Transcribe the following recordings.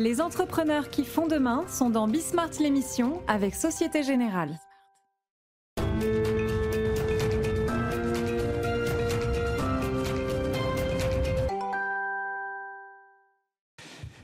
Les entrepreneurs qui font demain sont dans Bismart l'émission avec Société Générale.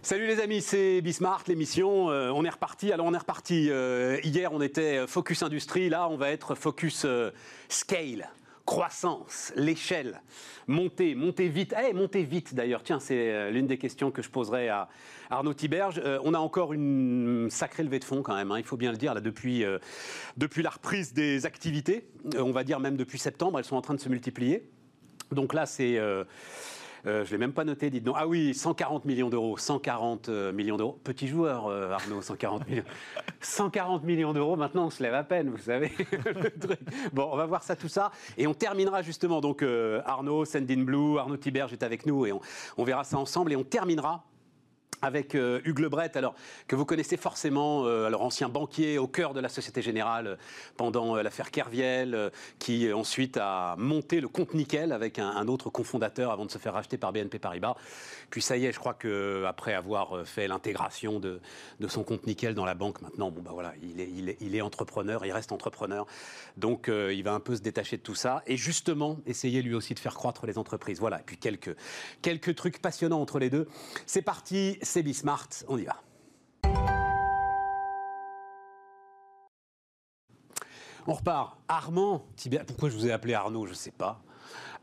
Salut les amis, c'est Bismart, l'émission. Euh, on est reparti. Alors on est reparti. Euh, hier, on était focus industrie. Là, on va être focus euh, scale, croissance, l'échelle, monter, monter vite. Eh, monter vite d'ailleurs. Tiens, c'est l'une des questions que je poserai à Arnaud Tiberge. on a encore une sacrée levée de fonds quand même. Hein, il faut bien le dire là depuis depuis la reprise des activités. on va dire même depuis septembre, elles sont en train de se multiplier. Donc là, c'est euh, je ne l'ai même pas noté, dites donc. Ah oui, 140 millions d'euros. 140 euh, millions d'euros. Petit joueur, euh, Arnaud, 140 millions. 140 millions d'euros, maintenant on se lève à peine, vous savez. bon, on va voir ça, tout ça. Et on terminera justement, donc Arnaud, Sendin Blue, Arnaud Tiberge est avec nous et on, on verra ça ensemble. Et on terminera avec euh, Hugues Lebret, alors, que vous connaissez forcément, euh, alors ancien banquier au cœur de la Société Générale euh, pendant l'affaire Kerviel, qui ensuite a monté le compte Nickel avec un, autre cofondateur avant de se faire racheter par BNP Paribas. Puis ça y est, je crois qu'après avoir fait l'intégration de, son compte Nickel dans la banque, maintenant, bon, bah voilà, il est, il, est, il est entrepreneur, il reste entrepreneur. Donc il va un peu se détacher de tout ça et justement essayer lui aussi de faire croître les entreprises. Voilà, et puis quelques, quelques trucs passionnants entre les deux. C'est parti c'est Bismart, on y va. On repart. Armand Pourquoi je vous ai appelé Arnaud Je ne sais pas.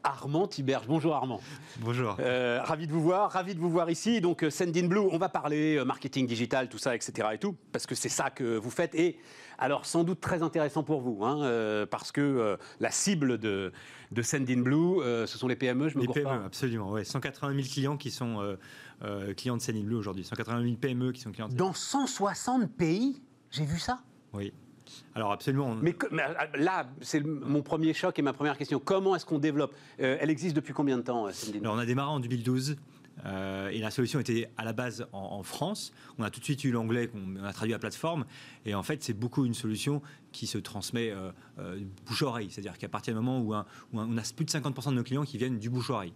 Armand Tiberge. Bonjour Armand. Bonjour. Euh, ravi de vous voir, ravi de vous voir ici. Donc euh, Send Blue, on va parler euh, marketing digital, tout ça, etc. et tout, parce que c'est ça que vous faites. Et alors sans doute très intéressant pour vous, hein, parce que la cible de, de Send Blue, ce sont les PME, je me Les PME, absolument. Ouais. 180 000 clients qui sont clients de Send Blue aujourd'hui. 180 000 PME qui sont clients. De... Dans 160 pays, j'ai vu ça? Oui. Alors absolument. Mais, euh, là, c'est mon premier choc et ma première question. Comment est-ce qu'on développe euh, Elle existe depuis combien de temps, Alors, On a démarré en 2012. Euh, et la solution était à la base en, France. On a tout de suite eu l'anglais qu'on a traduit à plateforme. Et en fait, c'est beaucoup une solution qui se transmet euh, euh, bouche à oreille. C'est-à-dire qu'à partir du moment où, on a plus de 50% de nos clients qui viennent du bouche à oreille.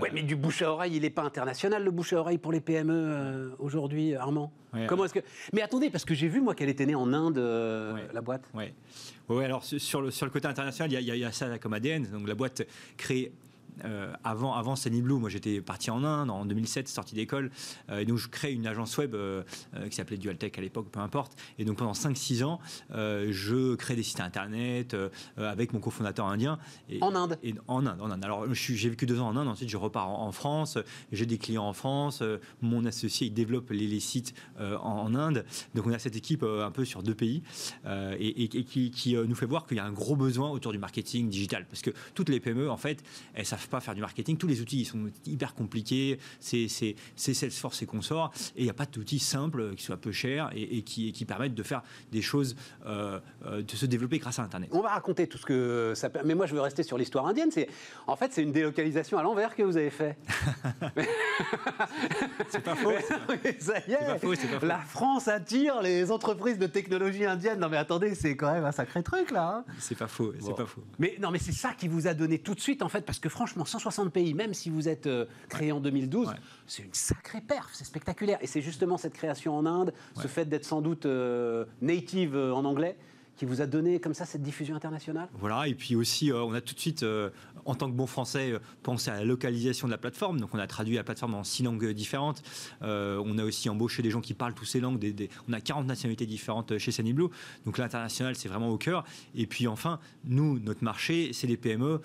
Oui, mais du bouche à oreille, il n'est pas international le bouche à oreille pour les PME aujourd'hui, Armand? Comment est-ce que Mais attendez, parce que j'ai vu moi qu'elle était née en Inde, la boîte. Oui. Ouais, alors sur le, sur le côté international, il y, y, a ça comme ADN. Donc la boîte crée euh, avant, avant Sunny Blue, moi j'étais parti en Inde en 2007, sorti d'école, euh, et donc je crée une agence web euh, qui s'appelait Dualtech à l'époque, peu importe. Et donc pendant 5-6 ans, je crée des sites internet avec mon cofondateur indien. Et, en Inde et, En Inde, en Inde. Alors j'ai vécu deux ans en Inde, ensuite je repars en, France, j'ai des clients en France, mon associé il développe les, sites en, Inde. Donc on a cette équipe un peu sur deux pays et, qui, qui nous fait voir qu'il y a un gros besoin autour du marketing digital. Parce que toutes les PME, en fait, elles savent pas faire du marketing. Tous les outils ils sont hyper compliqués. C'est Salesforce et consorts. Et il n'y a pas d'outils simples qui soient peu chers et, qui, qui, permettent de faire des choses, euh, euh, de se développer grâce à Internet. On va raconter tout ce que ça Mais moi, je veux rester sur l'histoire indienne. En fait, c'est une délocalisation à l'envers que vous avez fait. c'est pas faux. ça y est. La France attire les entreprises de technologie indienne. Non, mais attendez, c'est quand même un sacré truc, là. Hein. c'est pas faux. C'est pas faux. Mais non, mais c'est ça qui vous a donné tout de suite, en fait, parce que franchement, 160 pays, même si vous êtes euh, créé en 2012, c'est une sacrée perf, c'est spectaculaire. Et c'est justement cette création en Inde, ce fait d'être sans doute euh, native euh, en anglais, qui vous a donné comme ça cette diffusion internationale? Voilà, et puis aussi, on a tout de suite, en tant que bon français, pensé à la localisation de la plateforme. Donc on a traduit la plateforme en six langues différentes. on a aussi embauché des gens qui parlent toutes ces langues. on a 40 nationalités différentes chez Sunny Donc l'international, c'est vraiment au cœur. Et puis enfin, nous, notre marché, c'est les PME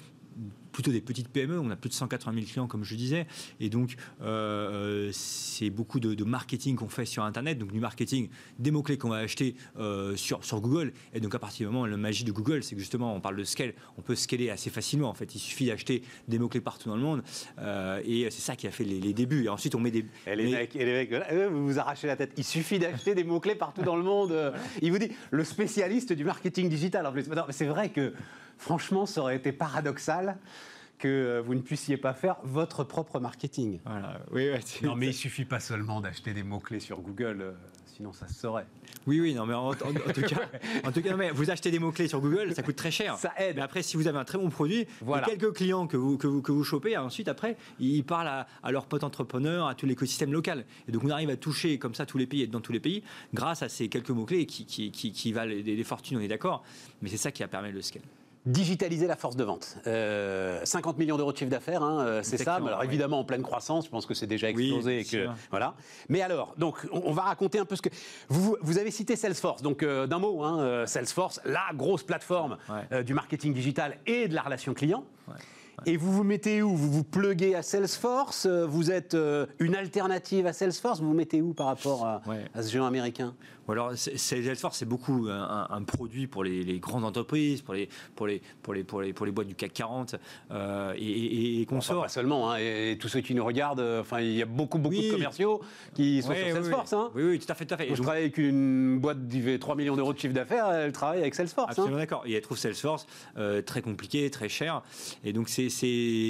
plutôt des petites PME. On a plus de 180 000 clients, comme je disais. Et donc, euh, c'est beaucoup de, marketing qu'on fait sur Internet. Donc, du marketing, des mots-clés qu'on va acheter euh, sur, sur Google. Et donc, à partir du moment, la magie de Google, c'est que justement, on parle de scale. On peut scaler assez facilement. En fait, il suffit d'acheter des mots-clés partout dans le monde. Euh, et c'est ça qui a fait les, débuts. Et ensuite, on met des. Et les, mecs, et les mecs, vous vous arrachez la tête. Il suffit d'acheter des mots-clés partout dans le monde. Il vous dit, le spécialiste du marketing digital en plus. C'est vrai que, franchement, ça aurait été paradoxal que euh, vous ne puissiez pas faire votre propre marketing. Voilà. Oui, ouais, non, mais il suffit pas seulement d'acheter des mots-clés sur Google, euh, sinon ça se saurait. Oui, oui, non, mais en, tout cas, en tout cas mais vous achetez des mots-clés sur Google, ça coûte très cher. Ça aide. Mais après, si vous avez un très bon produit, voilà. quelques clients que vous, que vous, que vous chopez, ensuite, après, ils parlent à, à leurs potes entrepreneurs, à tout l'écosystème local. Et donc, on arrive à toucher comme ça tous les pays, et dans tous les pays, grâce à ces quelques mots-clés qui, qui, qui, qui valent des, des fortunes, on est d'accord. Mais c'est ça qui a permis le scale digitaliser la force de vente. 50 euh, millions d'euros de chiffre d'affaires, hein, euh, c'est ça. alors évidemment en pleine croissance, je pense que c'est déjà explosé. que, voilà. Mais alors, donc on, va raconter un peu ce que vous, vous avez cité Salesforce. Donc euh, d'un mot, hein, Salesforce, la grosse plateforme du marketing digital et de la relation client. Et vous vous mettez où? Vous vous pluguez à Salesforce? Vous êtes une alternative à Salesforce? Vous vous mettez où par rapport à, à ce géant américain? Alors, Salesforce, c'est beaucoup un, produit pour les, grandes entreprises, pour les, pour les, pour les, pour les, pour les boîtes du CAC 40 euh, et, et, consorts. pas seulement, hein, et, tous ceux qui nous regardent, euh, enfin, il y a beaucoup, beaucoup de commerciaux qui sont sur Salesforce. Oui, hein. oui, oui, tout à fait, tout à fait. je travaille avec une boîte qui fait 3 millions d'euros de chiffre d'affaires, elle travaille avec Salesforce. Hein. Absolument d'accord. Et elle trouve Salesforce euh, très compliqué, très cher. Et donc, c'est.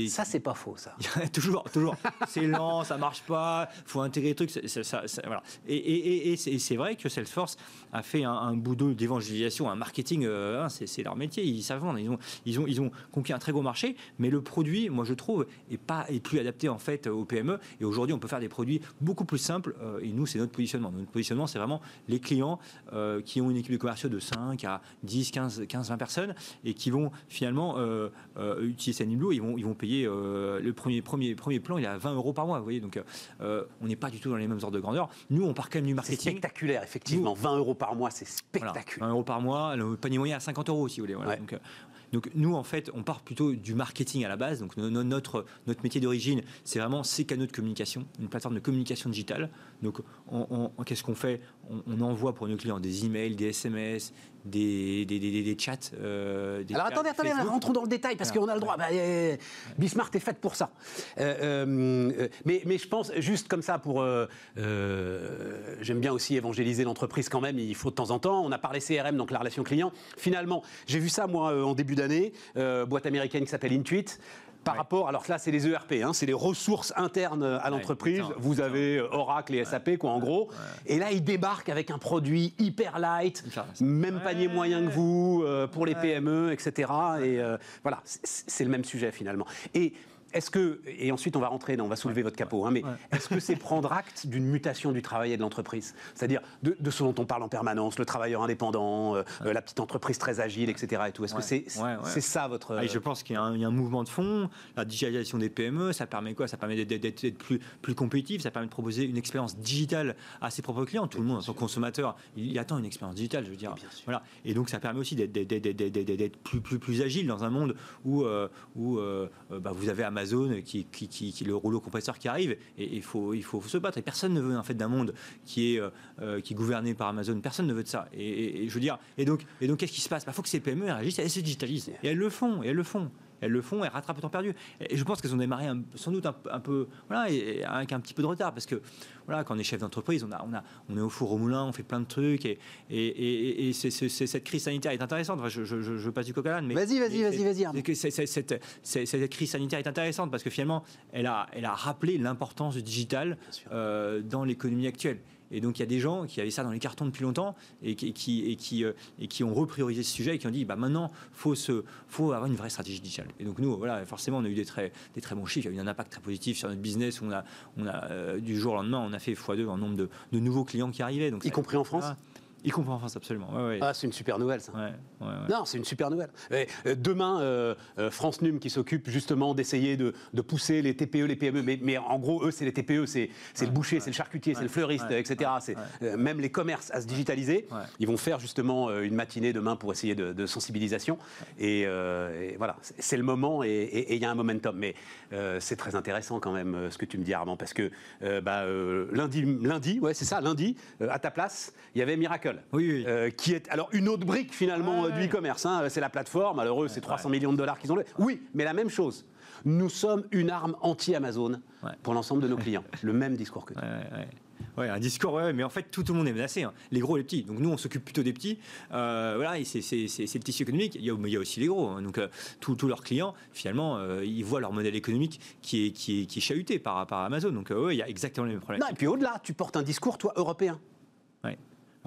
Ça, c'est pas faux, ça. toujours, toujours. c'est lent, ça marche pas, faut intégrer les trucs. Ça, voilà. Et, c'est vrai que Salesforce Force a fait un, bout d'évangélisation, un marketing, euh, hein, c'est leur métier, ils savent vendre, ils ont, ils, ont, ils ont conquis un très gros marché, mais le produit, moi je trouve, est, pas, est plus adapté en fait au PME. Et aujourd'hui, on peut faire des produits beaucoup plus simples, euh, et nous, c'est notre positionnement. Notre positionnement, c'est vraiment les clients euh, qui ont une équipe de commerciaux de 5 à 10, 15, 15 20 personnes, et qui vont finalement utiliser Saniblu, ils vont, ils vont payer le premier, premier, premier plan, il est à 20 euros par mois, vous voyez, donc on n'est pas du tout dans les mêmes ordres de grandeur. Nous, on part quand même du marketing. spectaculaire, effectivement. 20 euros par mois, c'est spectaculaire. 20 euros par mois, le panier moyen à 50 euros, si vous voulez. Donc, euh, donc, nous, en fait, on part plutôt du marketing à la base. Donc notre, notre métier d'origine, c'est vraiment ces canaux de communication, une plateforme de communication digitale. Donc on, qu'est-ce qu'on fait? On, envoie pour nos clients des emails, des SMS, des, des, des, des chats. Euh, Alors attendez, attendez, rentrons dans le détail parce qu'on a le droit. Bah, euh, Bismarck est faite pour ça. mais, mais je pense, juste comme ça, pour. J'aime bien aussi évangéliser l'entreprise quand même, il faut de temps en temps. On a parlé CRM, donc la relation client. Finalement, j'ai vu ça, moi, en début d'année, euh, boîte américaine qui s'appelle Intuit. Par rapport, alors là, c'est les ERP, hein, c'est les ressources internes à l'entreprise. Vous avez euh, Oracle et SAP, quoi, en gros. Et là, ils débarquent avec un produit hyper light, même panier moyen que vous, euh, pour les PME, etc. Et voilà, c'est le même sujet finalement. Et est-ce que, et ensuite on va rentrer, on va soulever votre capot, hein, mais est-ce que c'est prendre acte d'une mutation du travail et de l'entreprise? C'est-à-dire de, ce dont on parle en permanence, le travailleur indépendant, euh, euh, la petite entreprise très agile, etc. Et. Est-ce que c'est c'est ça votre. Ah, je pense qu'il y, a un mouvement de fond, la digitalisation des PME, ça permet quoi? Ça permet d'être plus, plus compétitif, ça permet de proposer une expérience digitale à ses propres clients. Tout le monde, son consommateur, il, attend une expérience digitale, je veux dire. Voilà. Et donc ça permet aussi d'être plus, plus, plus agile dans un monde où, euh, où bah, vous avez Amazon zone qui, qui, qui, le rouleau compresseur qui arrive et il faut, il faut se battre. Et personne ne veut en fait d'un monde qui est, euh, euh, qui est gouverné par Amazon. Personne ne veut de ça. Et, je veux dire, et donc, et donc qu'est-ce qui se passe? Il bah, faut que ces PME réagissent, elles se digitalisent. Et elles le font, et elles le font. Elles le font, elles rattrapent le temps perdu. Et je pense qu'elles ont démarré sans doute un, peu, voilà, et, avec un petit peu de retard, parce que voilà, quand on est chef d'entreprise, on, a, on, a, on est au four au moulin, on fait plein de trucs, et, et, et cette crise sanitaire est intéressante. Enfin, je, je, je, passe du coq à mais vas-y, vas-y, vas-y, vas-y. Cette, cette, crise sanitaire est intéressante parce que finalement, elle a, elle a rappelé l'importance du digital euh, dans l'économie actuelle. Et donc il y a des gens qui avaient ça dans les cartons depuis longtemps et qui, et qui, euh, et qui ont repriorisé ce sujet et qui ont dit bah maintenant faut se faut avoir une vraie stratégie digitale. Et donc nous voilà forcément on a eu des très des très bons chiffres, il y a eu un impact très positif sur notre business. On a on a euh, du jour au lendemain on a fait x2 en nombre de, de nouveaux clients qui arrivaient. Donc y compris en France. Il comprend en France, absolument. Ah, c'est une super nouvelle, ça. non, c'est une super nouvelle. Euh, demain, euh, euh, France Num qui s'occupe justement d'essayer de, pousser les TPE, les PME, mais, en gros, eux, c'est les TPE, c'est le boucher, c'est le charcutier, c'est le fleuriste, etc. C'est même les commerces à se digitaliser. Ils vont faire justement une matinée demain pour essayer de, sensibilisation. Et, voilà, c'est le moment et il y a un momentum. Mais c'est très intéressant quand même ce que tu me dis, Armand, parce que bah, lundi, lundi, ouais, c'est ça, lundi, à ta place, il y avait Miracle oui, euh, qui est alors une autre brique finalement du e-commerce. Hein. c'est la plateforme. Malheureux, c'est 300 millions de dollars qu'ils ont. Oui, mais la même chose. Nous sommes une arme anti-Amazon pour l'ensemble de nos clients. Le même discours que tu. Ouais, un discours, ouais, mais en fait, tout, le monde est menacé, hein. les gros et les petits. Donc nous, on s'occupe plutôt des petits. Euh, voilà, c'est le tissu économique. Il y, a, il y a aussi les gros. Hein. Donc tous leurs clients, finalement, ils voient leur modèle économique qui est, qui est, qui est chahuté par rapport à Amazon. Donc oui, il y a exactement les mêmes problèmes. Non, et puis au-delà, tu portes un discours, toi, européen.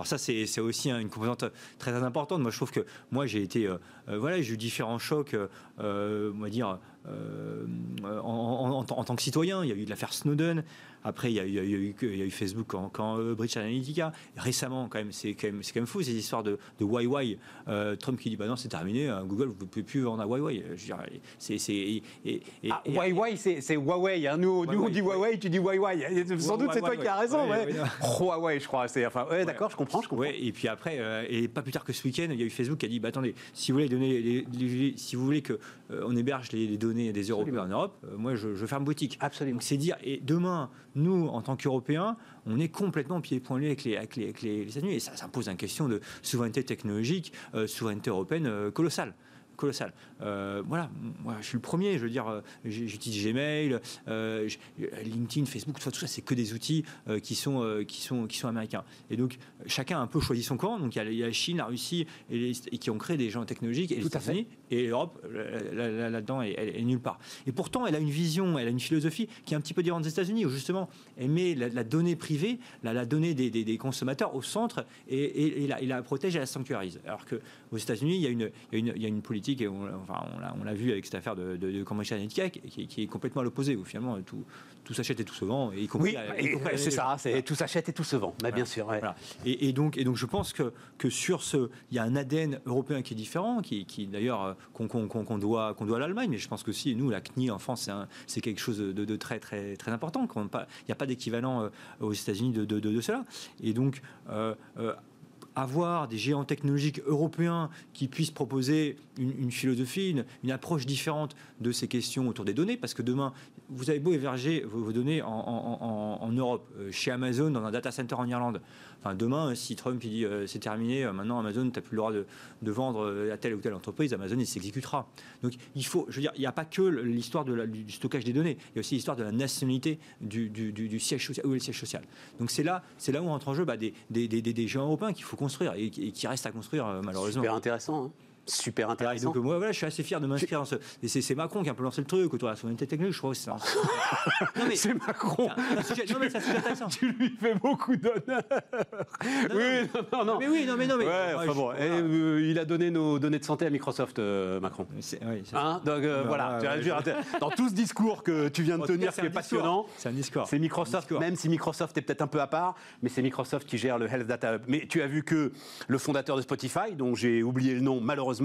Alors ça, c'est aussi une composante très, importante. Moi, je trouve que moi, j'ai été, euh, euh, voilà, j'ai eu différents chocs, euh, on va dire, en, tant que citoyen. Il y a eu de l'affaire Snowden, après, il y a, eu, Facebook quand, quand euh, Bridge Analytica. Récemment, quand même, c'est quand, même, quand même fou ces histoires de, de Huawei. Euh, Trump qui dit bah non, c'est terminé, hein, Google, vous ne pouvez plus vendre à Huawei. c'est, c'est, ah, Huawei, c'est, Huawei. Hein. Nous, nous, on dit Huawei, tu dis Huawei. Sans doute, c'est toi qui as raison. Huawei, je crois. Enfin, d'accord, je comprends, je comprends. et puis après, euh, et pas plus tard que ce week-end, il y a eu Facebook qui a dit bah, attendez, si vous voulez donner, si vous voulez que on héberge les, données des Européens en Europe, moi, je, je ferme boutique. Absolument. c'est dire, et demain, nous, en tant qu'Européens, on est complètement pieds poings avec les, avec les, les, États-Unis. Et ça, ça pose une question de souveraineté technologique, euh, souveraineté européenne euh, colossale colossal. Euh, voilà, moi, je suis le premier, je veux dire, j'utilise Gmail, euh, LinkedIn, Facebook, tout ça, c'est que des outils qui, sont, qui, sont, qui sont américains. Et donc, chacun a un peu choisi son camp. Donc, il y a, la Chine, la Russie, et, qui ont créé des gens technologiques, et les États-Unis, et l'Europe, là-dedans, elle, est nulle part. Et pourtant, elle a une vision, elle a une philosophie qui est un petit peu différente des États-Unis, où justement, elle met la, donnée privée, la, donnée des, consommateurs au centre, et, la, la, protège et la sanctuarise. Alors qu'aux États-Unis, il, il, il y a une politique et on, enfin, on l'a vu avec cette affaire de, de, de Cambridge Analytica qui, est complètement à l'opposé, où finalement tout, tout s'achète et tout se vend. Et oui, c'est ça, c'est tout s'achète et tout se vend, bien sûr. Et, donc, et donc je pense que, que sur ce, il y a un ADN européen qui est différent, qui, qui d'ailleurs euh, qu'on doit, doit à l'Allemagne, mais je pense que si nous, la CNI en France, c'est quelque chose de, de, très, très, très important. Il n'y a pas d'équivalent euh, aux États-Unis de, de, cela. Et donc, euh, avoir des géants technologiques européens qui puissent proposer une, philosophie, une, approche différente de ces questions autour des données, parce que demain, vous avez beau héberger vos, données en, Europe, euh, chez Amazon, dans un data center en Irlande. Enfin, demain, si Trump il dit euh, c'est terminé, euh, maintenant Amazon, tu n'as plus le droit de, vendre à telle ou telle entreprise, Amazon, il s'exécutera. Donc, il faut, je veux dire, il n'y a pas que l'histoire du stockage des données, il y a aussi l'histoire de la nationalité du, siège social, le siège social. Donc, c'est là, c'est là où entre en jeu bah, des, des, géants européens qu'il faut construire et, qui restent à construire, malheureusement. Super intéressant. Hein super intéressant. donc moi, voilà, je suis assez fier de m'inscrire dans ce. C'est Macron qui a un peu lancé le truc autour de la souveraineté technologique. Je crois c'est. c'est Macron. non mais ça c'est intéressant. tu lui fais beaucoup d'honneur. Oui, non, non, Mais oui, non, mais non, mais. Ouais, enfin bon, euh, il a donné nos données de santé à Microsoft, euh, Macron. Oui, hein donc euh, voilà. dans tout ce discours que tu viens de tenir, qui est passionnant. C'est un discours. C'est Microsoft, même si Microsoft est peut-être un peu à part, mais c'est Microsoft qui gère le Health Data Hub. Mais tu as vu que le fondateur de Spotify, dont j'ai oublié le nom malheureusement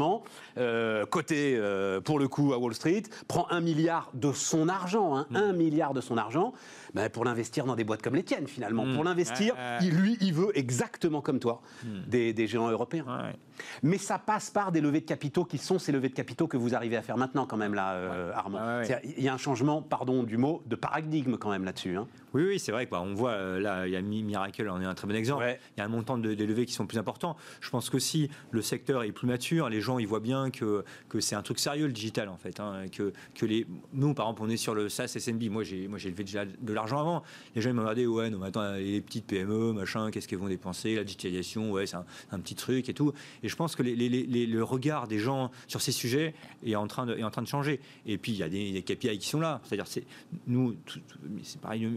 euh, côté euh, pour le coup à Wall Street, prend un milliard de son argent, hein, mm. un milliard de son argent, ben, pour l'investir dans des boîtes comme les tiennes finalement. Mm. Pour l'investir, il, lui, il veut exactement comme toi mm. des, géants européens. Mais ça passe par des levées de capitaux qui sont ces levées de capitaux que vous arrivez à faire maintenant quand même là, euh, Armand. Il y a un changement, pardon du mot, de paradigme quand même là-dessus. Hein. Oui, oui, c'est vrai. Quoi. On voit euh, là, il y a Miracle, on est un très bon exemple. Il y a un montant de, levées qui sont plus importants. Je pense que si le secteur est plus mature, les gens ils voient bien que, que c'est un truc sérieux le digital en fait. Hein, que, que les, nous, par exemple, on est sur le SaaS. Moi, j'ai moi j'ai levé déjà de l'argent avant. Les gens ils m'ont regardé, ouais, non, mais attends, les petites PME, machin, qu'est-ce qu'elles vont dépenser, la digitalisation, ouais, c'est un, petit truc et tout. Et je pense que le regard des gens sur ces sujets est en train de, changer. Et puis il y a des, des KPI qui sont là. C'est-à-dire, c'est nous, c'est pareil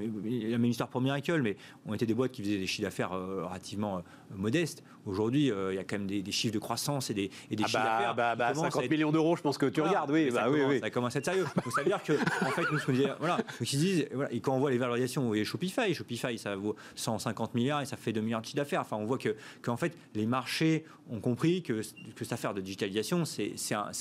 la même histoire pour Miracle, mais on était des boîtes qui faisaient des chiffres d'affaires euh, relativement euh, modestes. Aujourd'hui, euh, il y a quand même des, chiffres de croissance et des, et des ah chiffres bah, d'affaires. Bah, 50 bah, millions d'euros, je pense que tu regardes, oui. Ça, bah, commence, oui, ça commence à être sérieux. Donc ça veut dire que, en fait, nous, ce qu'on disait, voilà, donc ils disent, voilà, et quand on voit les valorisations, vous voyez Shopify, Shopify, ça vaut 150 milliards et ça fait 2 milliards de chiffre d'affaires. Enfin, on voit que, qu'en fait, les marchés ont compris que, que cette affaire de digitalisation, c'est,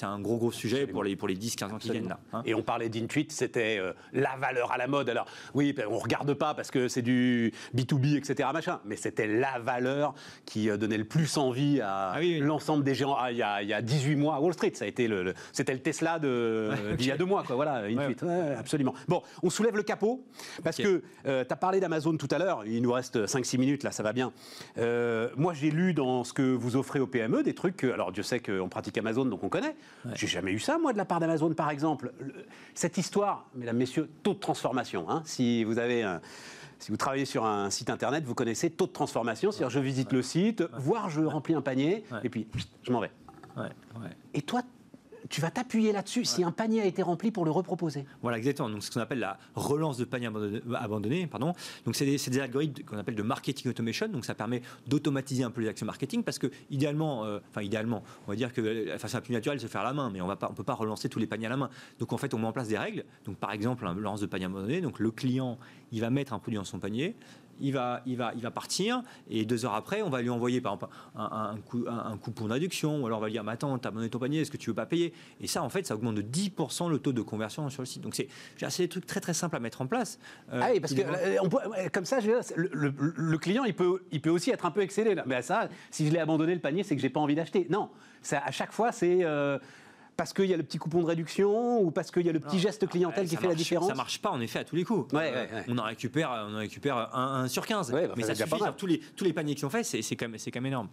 un, gros, gros sujet pour les, pour les 10-15 ans qui viennent là. Hein. Et on parlait d'Intuit, c'était la valeur à la mode. Alors, oui, on regarde pas parce que c'est du B2B, etc. Machin. Mais c'était la valeur qui euh, donnait le plus envie à ah l'ensemble des géants. Ah, il, y a, il, y a, 18 mois à Wall Street, ça a été le, c'était le Tesla de, d'il y a deux mois, quoi. Voilà, absolument. Bon, on soulève le capot parce que euh, tu as parlé d'Amazon tout à l'heure. Il nous reste 5-6 minutes là, ça va bien. Euh, moi, j'ai lu dans ce que vous offrez aux PME des trucs. alors, Dieu sait qu'on pratique Amazon, donc on connaît. J'ai jamais eu ça, moi, de la part d'Amazon, par exemple. cette histoire, mesdames, messieurs, taux de transformation. Hein, si vous avez un Si vous travaillez sur un site internet, vous connaissez taux de transformation, c'est-à-dire je visite le site, voire je remplis un panier, et puis je m'en vais. Et toi, tu vas t'appuyer là-dessus si un panier a été rempli pour le reproposer. Voilà, exactement. Donc, c'est ce qu'on appelle la relance de panier abandonné. pardon. Donc, c'est des, algorithmes qu'on appelle de marketing automation. Donc, ça permet d'automatiser un peu les actions marketing parce que, idéalement, euh, enfin, idéalement, on va dire que la façon la plus naturelle, c'est de faire à la main, mais on ne peut pas relancer tous les paniers à la main. Donc, en fait, on met en place des règles. Donc, par exemple, un relance de panier abandonné. Donc, le client, il va mettre un produit dans son panier il va, il, va, il va partir et deux heures après, on va lui envoyer par exemple un, un, coupon d'induction ou alors on va lui dire mais attends, t'as abandonné ton panier, est-ce que tu veux pas payer? Et ça, en fait, ça augmente de 10% le taux de conversion sur le site. Donc c'est des trucs très très simples à mettre en place. Euh, ah oui, parce que euh, comme ça, le, client, il peut, il peut aussi être un peu excédé. Là. Mais ça, si je l'ai abandonné le panier, c'est que j'ai pas envie d'acheter. Non, ça, à chaque fois, c'est euh, parce qu'il y a le petit coupon de réduction ou parce qu'il y a le petit geste clientèle qui fait la différence Ça marche pas en effet à tous les coups. On en récupère, on en récupère 1, sur 15. Bah, mais ça, suffit tous les, tous les paniers qui sont faits, c'est quand, quand même énorme.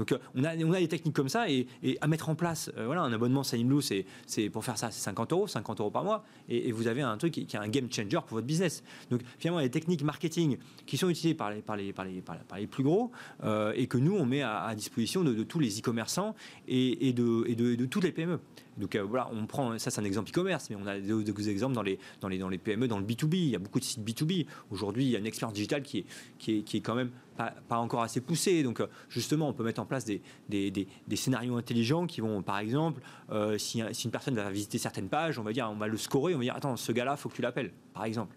Donc euh, on, a, on a des techniques comme ça et, à mettre en place. Euh, voilà, un abonnement Blue, c'est pour faire ça, c'est 50 euros, 50 euros par mois, et, vous avez un truc qui, est un game changer pour votre business. Donc finalement, les techniques marketing qui sont utilisées par les, par les, par les, par les plus gros euh, et que nous on met à, disposition de, tous les e-commerçants et, de, et de toutes les PME. Donc voilà, on prend, ça c'est un exemple e-commerce, mais on a d'autres exemples dans les, dans, les, dans les PME, dans le B2B. Il y a beaucoup de sites B2B. Aujourd'hui, il y a une expérience digitale qui est, qui est, qui est quand même pas, pas, encore assez poussée. Donc justement, on peut mettre en place des, des, des, scénarios intelligents qui vont, par exemple, euh, si, si, une personne va visiter certaines pages, on va dire, on va le scorer, on va dire, attends, ce gars-là, faut que tu l'appelles, par exemple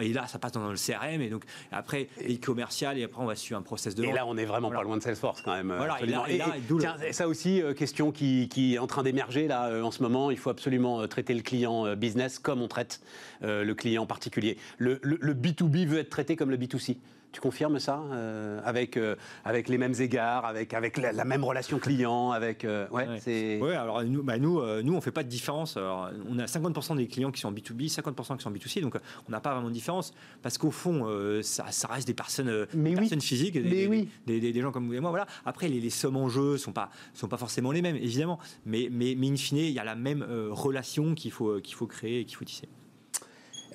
et là, ça passe dans le CRM, et donc après, et commercial, et après, on va suivre un process de Et là, on est vraiment pas loin de Salesforce quand même. Voilà, et, tiens, ça aussi, euh, question qui, qui, est en train d'émerger là euh, en ce moment. Il faut absolument euh, traiter le client business comme on traite le client particulier. Le, le, le B2B veut être traité comme le B2C. Tu confirmes ça euh, avec, euh, avec les mêmes égards, avec, avec la, même relation client avec, euh, ouais, c'est... ouais, alors nous, bah, nous, nous on ne fait pas de différence. on a 50% des clients qui sont B2B, 50% qui sont B2C, donc on n'a pas vraiment de différence parce qu'au fond, ça, ça, reste des personnes, personnes physiques, des, oui. des, des, gens comme vous et moi. Voilà. Après, les, les sommes en jeu ne sont pas, sont pas forcément les mêmes, évidemment, mais, mais, mais in fine, il y a la même relation qu'il faut, qu'il faut créer et qu'il faut tisser.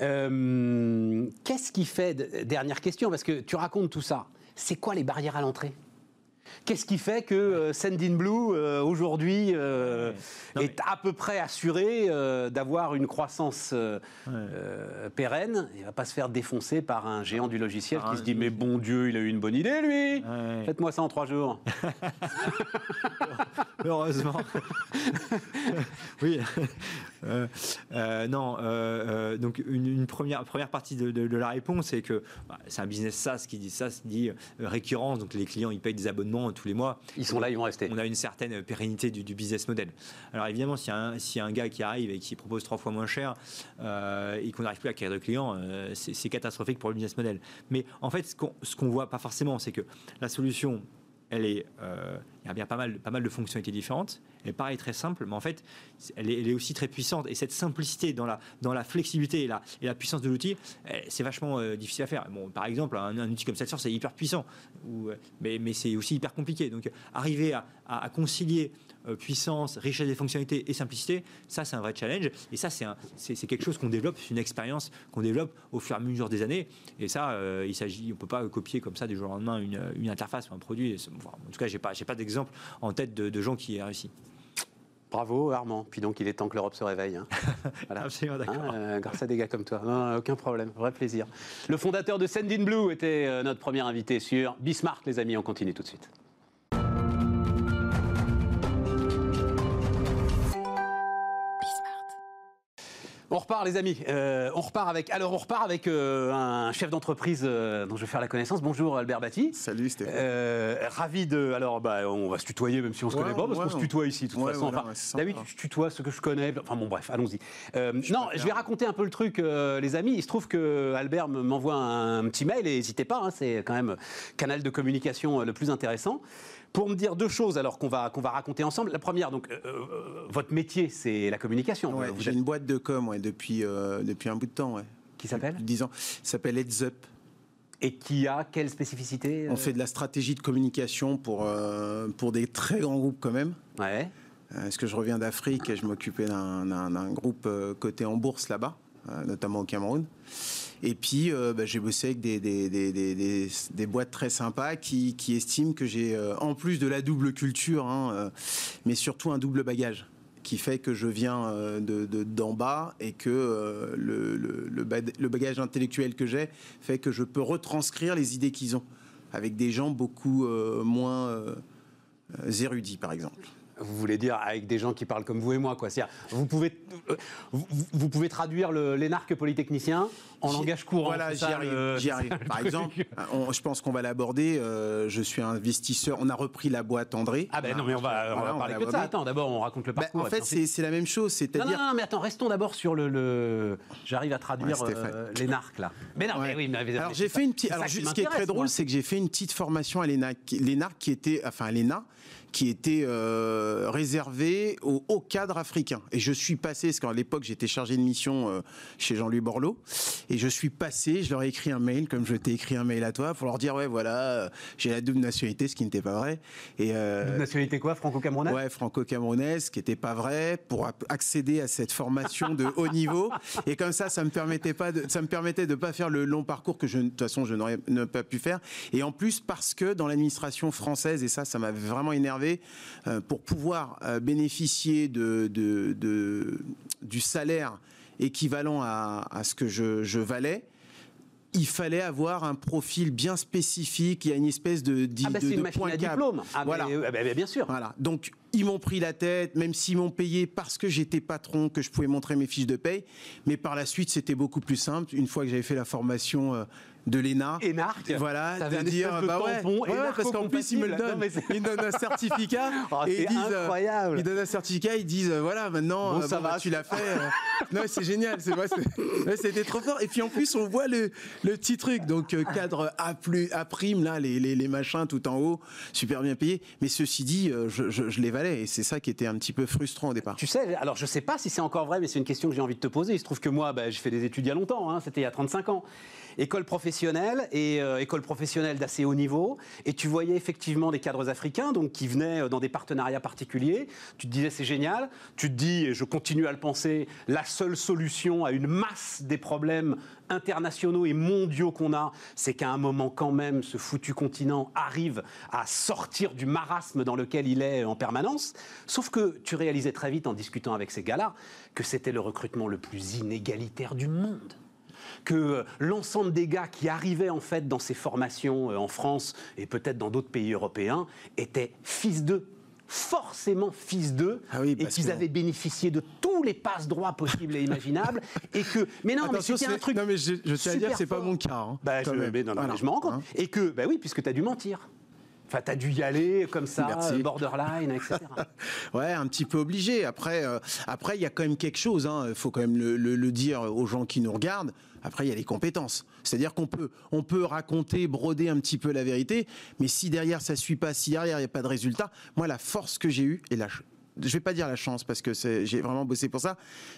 Euh, qu'est-ce qui fait, dernière question, parce que tu racontes tout ça, c'est quoi les barrières à l'entrée? Qu'est-ce qui fait que euh, Sendin Blue, euh, aujourd'hui, euh, est à peu près assuré d'avoir une croissance pérenne? Il ne va pas se faire défoncer par un géant du logiciel qui se dit Mais bon Dieu, il a eu une bonne idée, lui! Faites-moi ça en trois jours. Heureusement. oui. Non, donc une, première, première partie de, la réponse, c'est que bah, c'est un business SaaS qui dit ça, dit récurrence, donc les clients ils payent des abonnements tous les mois. Ils sont là, ils vont rester. On a une certaine pérennité du, business model. Alors évidemment, s'il y, a un gars qui arrive et qui propose trois fois moins cher euh, et qu'on n'arrive plus à acquérir de clients, euh, c'est catastrophique pour le business model. Mais en fait, ce qu'on ne voit pas forcément, c'est que la solution, elle est, euh, il y a bien pas mal, de fonctionnalités différentes. Elle paraît très simple, mais en fait, elle est, aussi très puissante. Et cette simplicité dans la, flexibilité et la, puissance de l'outil, c'est vachement euh, difficile à faire. Bon, par exemple, un, outil comme Salesforce, c'est hyper puissant, euh, mais, c'est aussi hyper compliqué. Donc, arriver à, à, concilier puissance, richesse des fonctionnalités et simplicité, ça, c'est un vrai challenge. Et ça, c'est quelque chose qu'on développe, c'est une expérience qu'on développe au fur et à mesure des années. Et ça, il s'agit, on peut pas copier comme ça du jour au lendemain une, une interface ou un produit. en tout cas, j'ai pas, j'ai pas d'exemple en tête de, gens qui ont réussi. Bravo Armand. Puis donc il est temps que l'Europe se réveille. Hein. Absolument d'accord. Hein, euh, grâce à des gars comme toi. Non, aucun problème. Vrai plaisir. Le fondateur de Send in Blue était euh, notre premier invité sur Bismarck, les amis. On continue tout de suite. On repart, les amis. Euh, on repart avec. Alors, on repart avec euh, un chef d'entreprise euh, dont je vais faire la connaissance. Bonjour, Albert Batti. Salut, Stéphane. ravi de. Alors, bah, on va se tutoyer, même si on se connaît pas, parce qu'on se tutoie ici, de toute façon. David, tu tutoies ce que je connais. Enfin, bon, bref, allons-y. non, je vais raconter un peu le truc, les amis. Il se trouve que Albert m'envoie un, petit mail et n'hésitez pas. Hein, c'est quand même canal de communication le plus intéressant pour me dire deux choses alors qu'on va, qu'on va raconter ensemble. La première, donc, euh, euh, votre métier, c'est la communication. J'ai une boîte de com depuis, euh, depuis un bout de temps. Qui s'appelle? 10 ans. s'appelle Heads Up. Et qui a quelle spécificité On fait de la stratégie de communication pour, pour des très grands groupes quand même. Ouais. Est-ce que je reviens d'Afrique et je m'occupais d'un groupe coté en bourse là-bas, notamment au Cameroun. Et puis, euh, bah, j'ai bossé avec des, des, des, des, boîtes très sympas qui, qui estiment que j'ai, euh, en plus de la double culture, hein, euh, mais surtout un double bagage qui fait que je viens de, de- d'en bas et que le, le, le ba- le bagage intellectuel que j'ai fait que je peux retranscrire les idées qu'ils ont avec des gens beaucoup moins érudits, par exemple. Vous voulez dire avec des gens qui parlent comme vous et moi, quoi. C'est-à-dire, vous pouvez, euh, vous, vous pouvez traduire l'énarque polytechnicien en langage courant. Voilà, j'y arrive. le- arrive. Par exemple, on- je pense qu'on va l'aborder. euh, je suis investisseur. On a repris la boîte André. Ah ben non, mais on va, on Voilà, va parler l'a que de ça. Attends, d'abord, on raconte le Bah, parcours. en fait, c'est la même chose. Non, non, non, mais attends, restons d'abord sur le. le- J'arrive à traduire Ouais, euh, l'énarque, là. Mais non, mais oui, mais, Alors j'ai fait une petite. Alors ce qui est très drôle, c'est que j'ai fait une petite formation à l'ENA, qui- était, enfin à l'ENA, qui était euh, réservée aux hauts cadres africains. Et je suis passé, parce qu'à l'époque j'étais chargé de mission euh, chez Jean-Louis Borloo, et je suis passé, je leur ai écrit un mail, comme je t'ai écrit un mail à toi, pour leur dire ouais voilà, euh, j'ai la double nationalité, ce qui n'était pas vrai. Et euh, Nationalité quoi? Franco-Camerounais? Ouais, franco-camerounaise, ce qui n'était pas vrai, pour accéder à cette formation de haut niveau. Et comme ça, ça me permettait pas de, ça me permettait de pas faire le long parcours que je, de toute façon, je n'aurais pas pu faire. Et en plus, parce que dans l'administration française, et ça, ça m'avait vraiment énervé, euh, pour pouvoir euh, bénéficier de, de- de- du salaire équivalent à, à ce que je, je valais, il fallait avoir un profil bien spécifique. Il y a une espèce de, di- Ah bah de, une de point à diplôme. Ah, voilà. mais, euh, bah, bah, bien sûr. Voilà. Donc, ils m'ont pris la tête, même s'ils m'ont payé parce que j'étais patron, que je pouvais montrer mes fiches de paye. Mais par la suite, c'était beaucoup plus simple. Une fois que j'avais fait la formation de l'ENA. Énarque. Voilà, de dire, bah ouais, ouais, parce qu'en plus, ils me le donnent. Ils me donnent un certificat. Oh, et c'est ils disent, incroyable. ils donnent un certificat, ils disent, euh, voilà, maintenant, Bon, euh, ça bon, va. bah, tu l'as fait. euh. non, c'est génial, c'était trop fort. Et puis en plus, on voit le, le petit truc, donc euh, cadre A, plus, A prime, là, les, les, les machins tout en haut, super bien payés. Mais ceci dit, euh, je, je, je les valais, et c'est ça qui était un petit peu frustrant au départ. Tu sais, alors je sais pas si c'est encore vrai, mais c'est une question que j'ai envie de te poser. Il se trouve que moi, bah, j'ai fait des études il y a longtemps, hein, c'était il y a 35 ans. École professionnelle et euh, école professionnelle d'assez haut niveau. Et tu voyais effectivement des cadres africains donc, qui venaient euh, dans des partenariats particuliers. Tu te disais c'est génial. Tu te dis, et je continue à le penser, la seule solution à une masse des problèmes internationaux et mondiaux qu'on a, c'est qu'à un moment quand même, ce foutu continent arrive à sortir du marasme dans lequel il est en permanence. Sauf que tu réalisais très vite en discutant avec ces gars-là que c'était le recrutement le plus inégalitaire du monde que euh, l'ensemble des gars qui arrivaient en fait dans ces formations euh, en France et peut-être dans d'autres pays européens étaient fils d'eux forcément fils d'eux Ah oui, et qu'ils que- avaient bénéficié de tous les passes droits possibles et imaginables et que mais non Attention, mais c'était un truc non, mais je, je tiens à dire, c'est pas mon cas. hein, bah, je, mais non, non, Voilà. mais je m'en rends compte Hein. et que bah oui puisque tu as dû mentir enfin tu as dû y aller comme ça Merci. euh, borderline etc Ouais, un petit peu obligé. Après, euh, après, il y a quand même quelque chose. hein. Il faut quand même le, le- le dire aux gens qui nous regardent. Après, il y a les compétences. C'est-à-dire qu'on peut, on peut raconter, broder un petit peu la vérité, mais si derrière ça suit pas, si derrière il n'y a pas de résultat, moi la force que j'ai eue et ch- je vais pas dire la chance parce que j'ai vraiment bossé pour ça,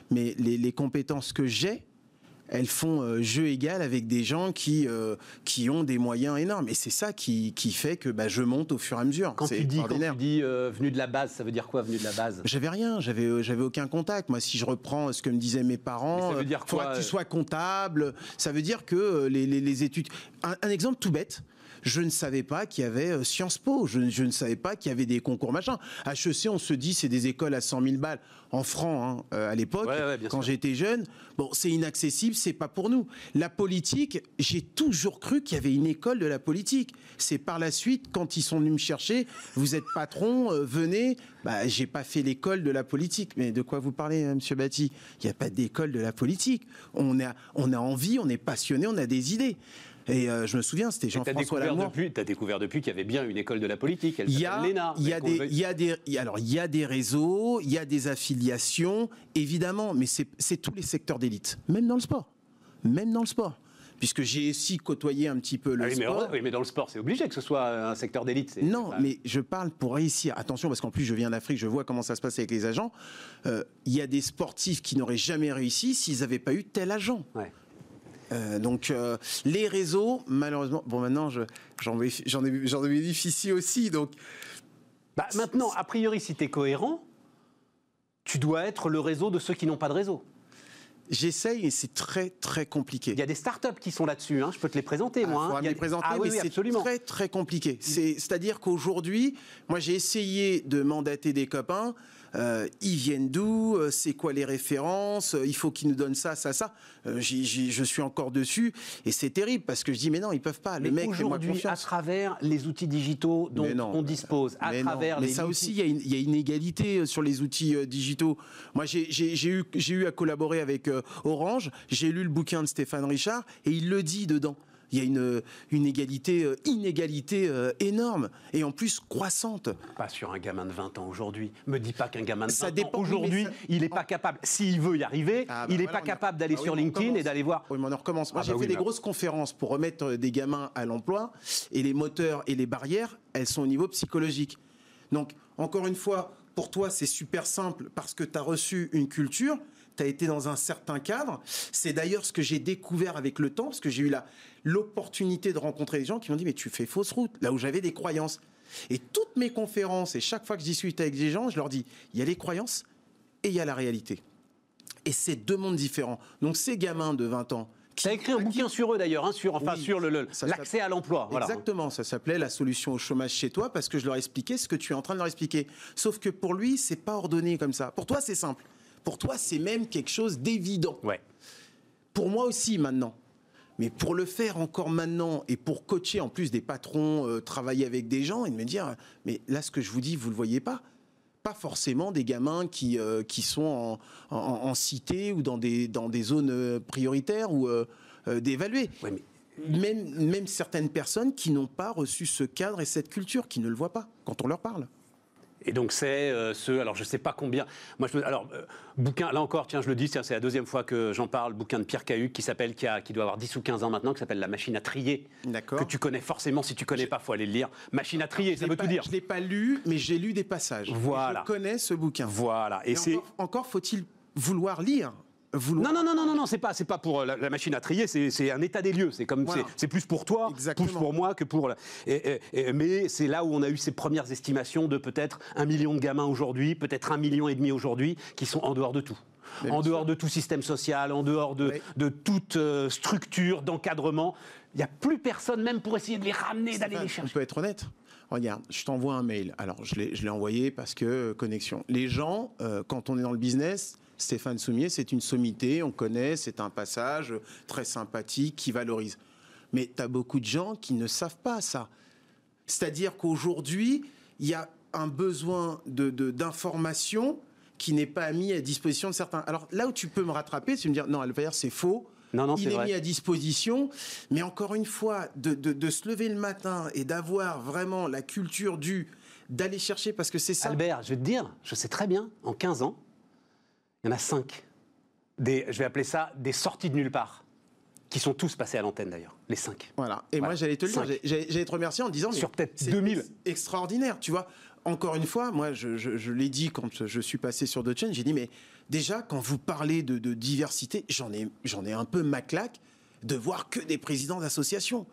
mais les, les compétences que j'ai, elles font euh, jeu égal avec des gens qui, euh, qui ont des moyens énormes. Et c'est ça qui, qui fait que bah, je monte au fur et à mesure. quand tu dis quand tu dis euh, venu de la base ça veut dire quoi venu de la base? J'avais rien, j'avais j'avais aucun contact. Moi, si je reprends ce que me disaient mes parents, Mais ça veut dire faudra que tu sois comptable. Ça veut dire que les, les- les études. Un, un exemple tout bête. Je ne savais pas qu'il y avait euh, Sciences Po. Je, je ne savais pas qu'il y avait des concours machin. HEC, on se dit, c'est des écoles à 100 000 balles en francs hein, euh, à l'époque. Ouais, ouais, bien quand j'étais jeune, bon, c'est inaccessible, c'est pas pour nous. La politique, j'ai toujours cru qu'il y avait une école de la politique. C'est par la suite, quand ils sont venus me chercher, vous êtes patron, euh, venez. Bah, j'ai pas fait l'école de la politique. Mais de quoi vous parlez, Monsieur Batti Il n'y a pas d'école de la politique. On a, on a envie, on est passionné, on a des idées. Et euh, je me souviens, c'était tu as Jean-François Lamour. depuis, t'as découvert depuis qu'il y avait bien une école de la politique. Elle Il y a, s'appelle l'ENA. il y a des, y a des, il y a- alors il y a des réseaux, il y a des affiliations, évidemment, mais c'est tous les secteurs d'élite, même dans le sport, même dans le sport, puisque j'ai aussi côtoyé un petit peu le Ah oui, mais, sport. oui, mais dans le sport, c'est obligé que ce soit un secteur d'élite. Non, mais je parle pour réussir. Attention, parce qu'en plus, je viens d'Afrique, je vois comment ça se passe avec les agents. Euh, Il y a des sportifs qui n'auraient jamais réussi s'ils n'avaient pas eu tel agent. Ouais. Euh, donc euh, les réseaux, malheureusement, bon maintenant je- j'en bénéficie- j'en bénéficie aussi. Donc Bah, maintenant, a priori, si tu es cohérent, tu dois être le réseau de ceux qui n'ont pas de réseau. J'essaye et c'est très très compliqué. Il y a des startups qui sont là-dessus, hein. je peux te les présenter Ah, moi. hein. Il y a les présenter, Ah mais oui, c'est très très compliqué. C'est- C'est-à-dire qu'aujourd'hui, moi j'ai essayé de mandater des copains. Euh, ils viennent d'où euh, C'est quoi les références euh, Il faut qu'ils nous donnent ça, ça, ça. Euh, je suis encore dessus et c'est terrible parce que je dis mais non, ils peuvent pas. Le Mais mec, fais-moi aujourd'hui, à travers les outils digitaux dont Mais non. on dispose, à Mais non. travers Mais les ça outils- aussi, il y, a une- il y a une égalité sur les outils euh, digitaux. Moi, j'ai eu, eu à collaborer avec Orange. J'ai lu le bouquin de Stéphane Richard et il le dit dedans. Il y a une, une égalité, euh, inégalité euh, énorme et en plus croissante. Pas sur un gamin de 20 ans aujourd'hui. Me dis pas qu'un gamin de 20 Ça ans dépend, aujourd'hui, ça- il n'est pas capable. S'il veut y arriver, Ah, bah il n'est voilà, pas capable d'aller Ah sur LinkedIn et d'aller voir. Oui, mais on en recommence. Moi, Ah j'ai bah fait des grosses conférences pour remettre euh, des gamins à l'emploi et les moteurs et les barrières, elles sont au niveau psychologique. Donc, encore une fois, pour toi, c'est super simple parce que tu as reçu une culture, tu as été dans un certain cadre. C'est d'ailleurs ce que j'ai découvert avec le temps, parce que j'ai eu l'opportunité de rencontrer des gens qui m'ont dit, mais tu fais fausse route, là où j'avais des croyances. Et toutes mes conférences, et chaque fois que je discute avec des gens, je leur dis, il y a les croyances et il y a la réalité. Et c'est deux mondes différents. Donc ces gamins de 20 ans... Tu as écrit un bouquin sur eux d'ailleurs, hein, sur, enfin Oui, sur l'accès à l'emploi. Voilà. Exactement, ça s'appelait la solution au chômage chez toi parce que je leur expliquais ce que tu es en train de leur expliquer. Sauf que pour lui, c'est pas ordonné comme ça. Pour toi, c'est simple. Pour toi, c'est même quelque chose d'évident. Ouais. Pour moi aussi maintenant. Mais pour le faire encore maintenant et pour coacher en plus des patrons, euh, travailler avec des gens et de me dire, mais là, ce que je vous dis, vous le voyez pas pas forcément des gamins qui, euh, qui sont en, en- en cité ou dans des, dans des zones euh, prioritaires ou euh, d'évaluer. Ouais, mais Même, même certaines personnes qui n'ont pas reçu ce cadre et cette culture, qui ne le voient pas quand on leur parle. Et donc c'est euh, ce, alors je sais pas combien, moi je alors euh, bouquin, là encore, tiens je le dis, tiens, c'est la deuxième fois que j'en parle, bouquin de Pierre Cahuc qui s'appelle, qui, a- qui doit avoir 10 ou 15 ans maintenant, qui s'appelle La machine à trier, D'accord. que tu connais forcément, si tu connais pas, faut aller le lire. Machine à trier, ça veut pas- tout dire. Je ne l'ai pas lu, mais j'ai lu des passages. Voilà. Je connais ce bouquin. Voilà, et Et c'est... encore, encore faut-il vouloir lire vouloir... Non, non, non, non, non, c'est pas, c'est pas pour euh, la, machine à trier, c'est, un état des lieux. C'est comme, c'est, plus pour toi, plus pour moi que pour. mais c'est là où on a eu ces premières estimations de peut-être un million de gamins aujourd'hui, peut-être un million et demi aujourd'hui, qui sont en dehors de tout. En bien dehors de tout système social, en dehors de, Oui. de toute euh, structure d'encadrement. Il n'y a plus personne, même pour essayer de les ramener, d'aller les On chercher. peut être honnête. Regarde, je t'envoie un mail. Alors, je l'ai je l'ai envoyé parce que euh, connexion. Les gens, euh, quand on est dans le business, Stéphane Soumier, c'est une sommité, on connaît, c'est un passage très sympathique qui valorise. Mais tu as beaucoup de gens qui ne savent pas ça. C'est-à-dire qu'aujourd'hui, il y a un besoin de- de- d'information qui n'est pas mis à disposition de certains. Alors là où tu peux me rattraper, c'est me dire non, Albert, c'est faux. Non, non, il est mis à disposition, mais encore une fois, de, de- de se lever le matin et d'avoir vraiment la culture du d'aller chercher parce que c'est ça. Albert, je vais te dire, je sais très bien, en 15 ans, il y en a 5. Des, je vais appeler ça des sorties de nulle part, qui sont tous passés à l'antenne d'ailleurs, les 5. Voilà. Et Voilà. moi, j'allais te le dire, Cinq. j'allais te remercier en disant. Sur peut-être c'est 2000. ex- Extraordinaire, tu vois. Encore une fois, moi, je, je- je l'ai dit quand je suis passé sur d'autres chaînes, j'ai dit, mais déjà, quand vous parlez de, de diversité, j'en ai, j'en ai un peu ma claque de voir que des présidents d'associations.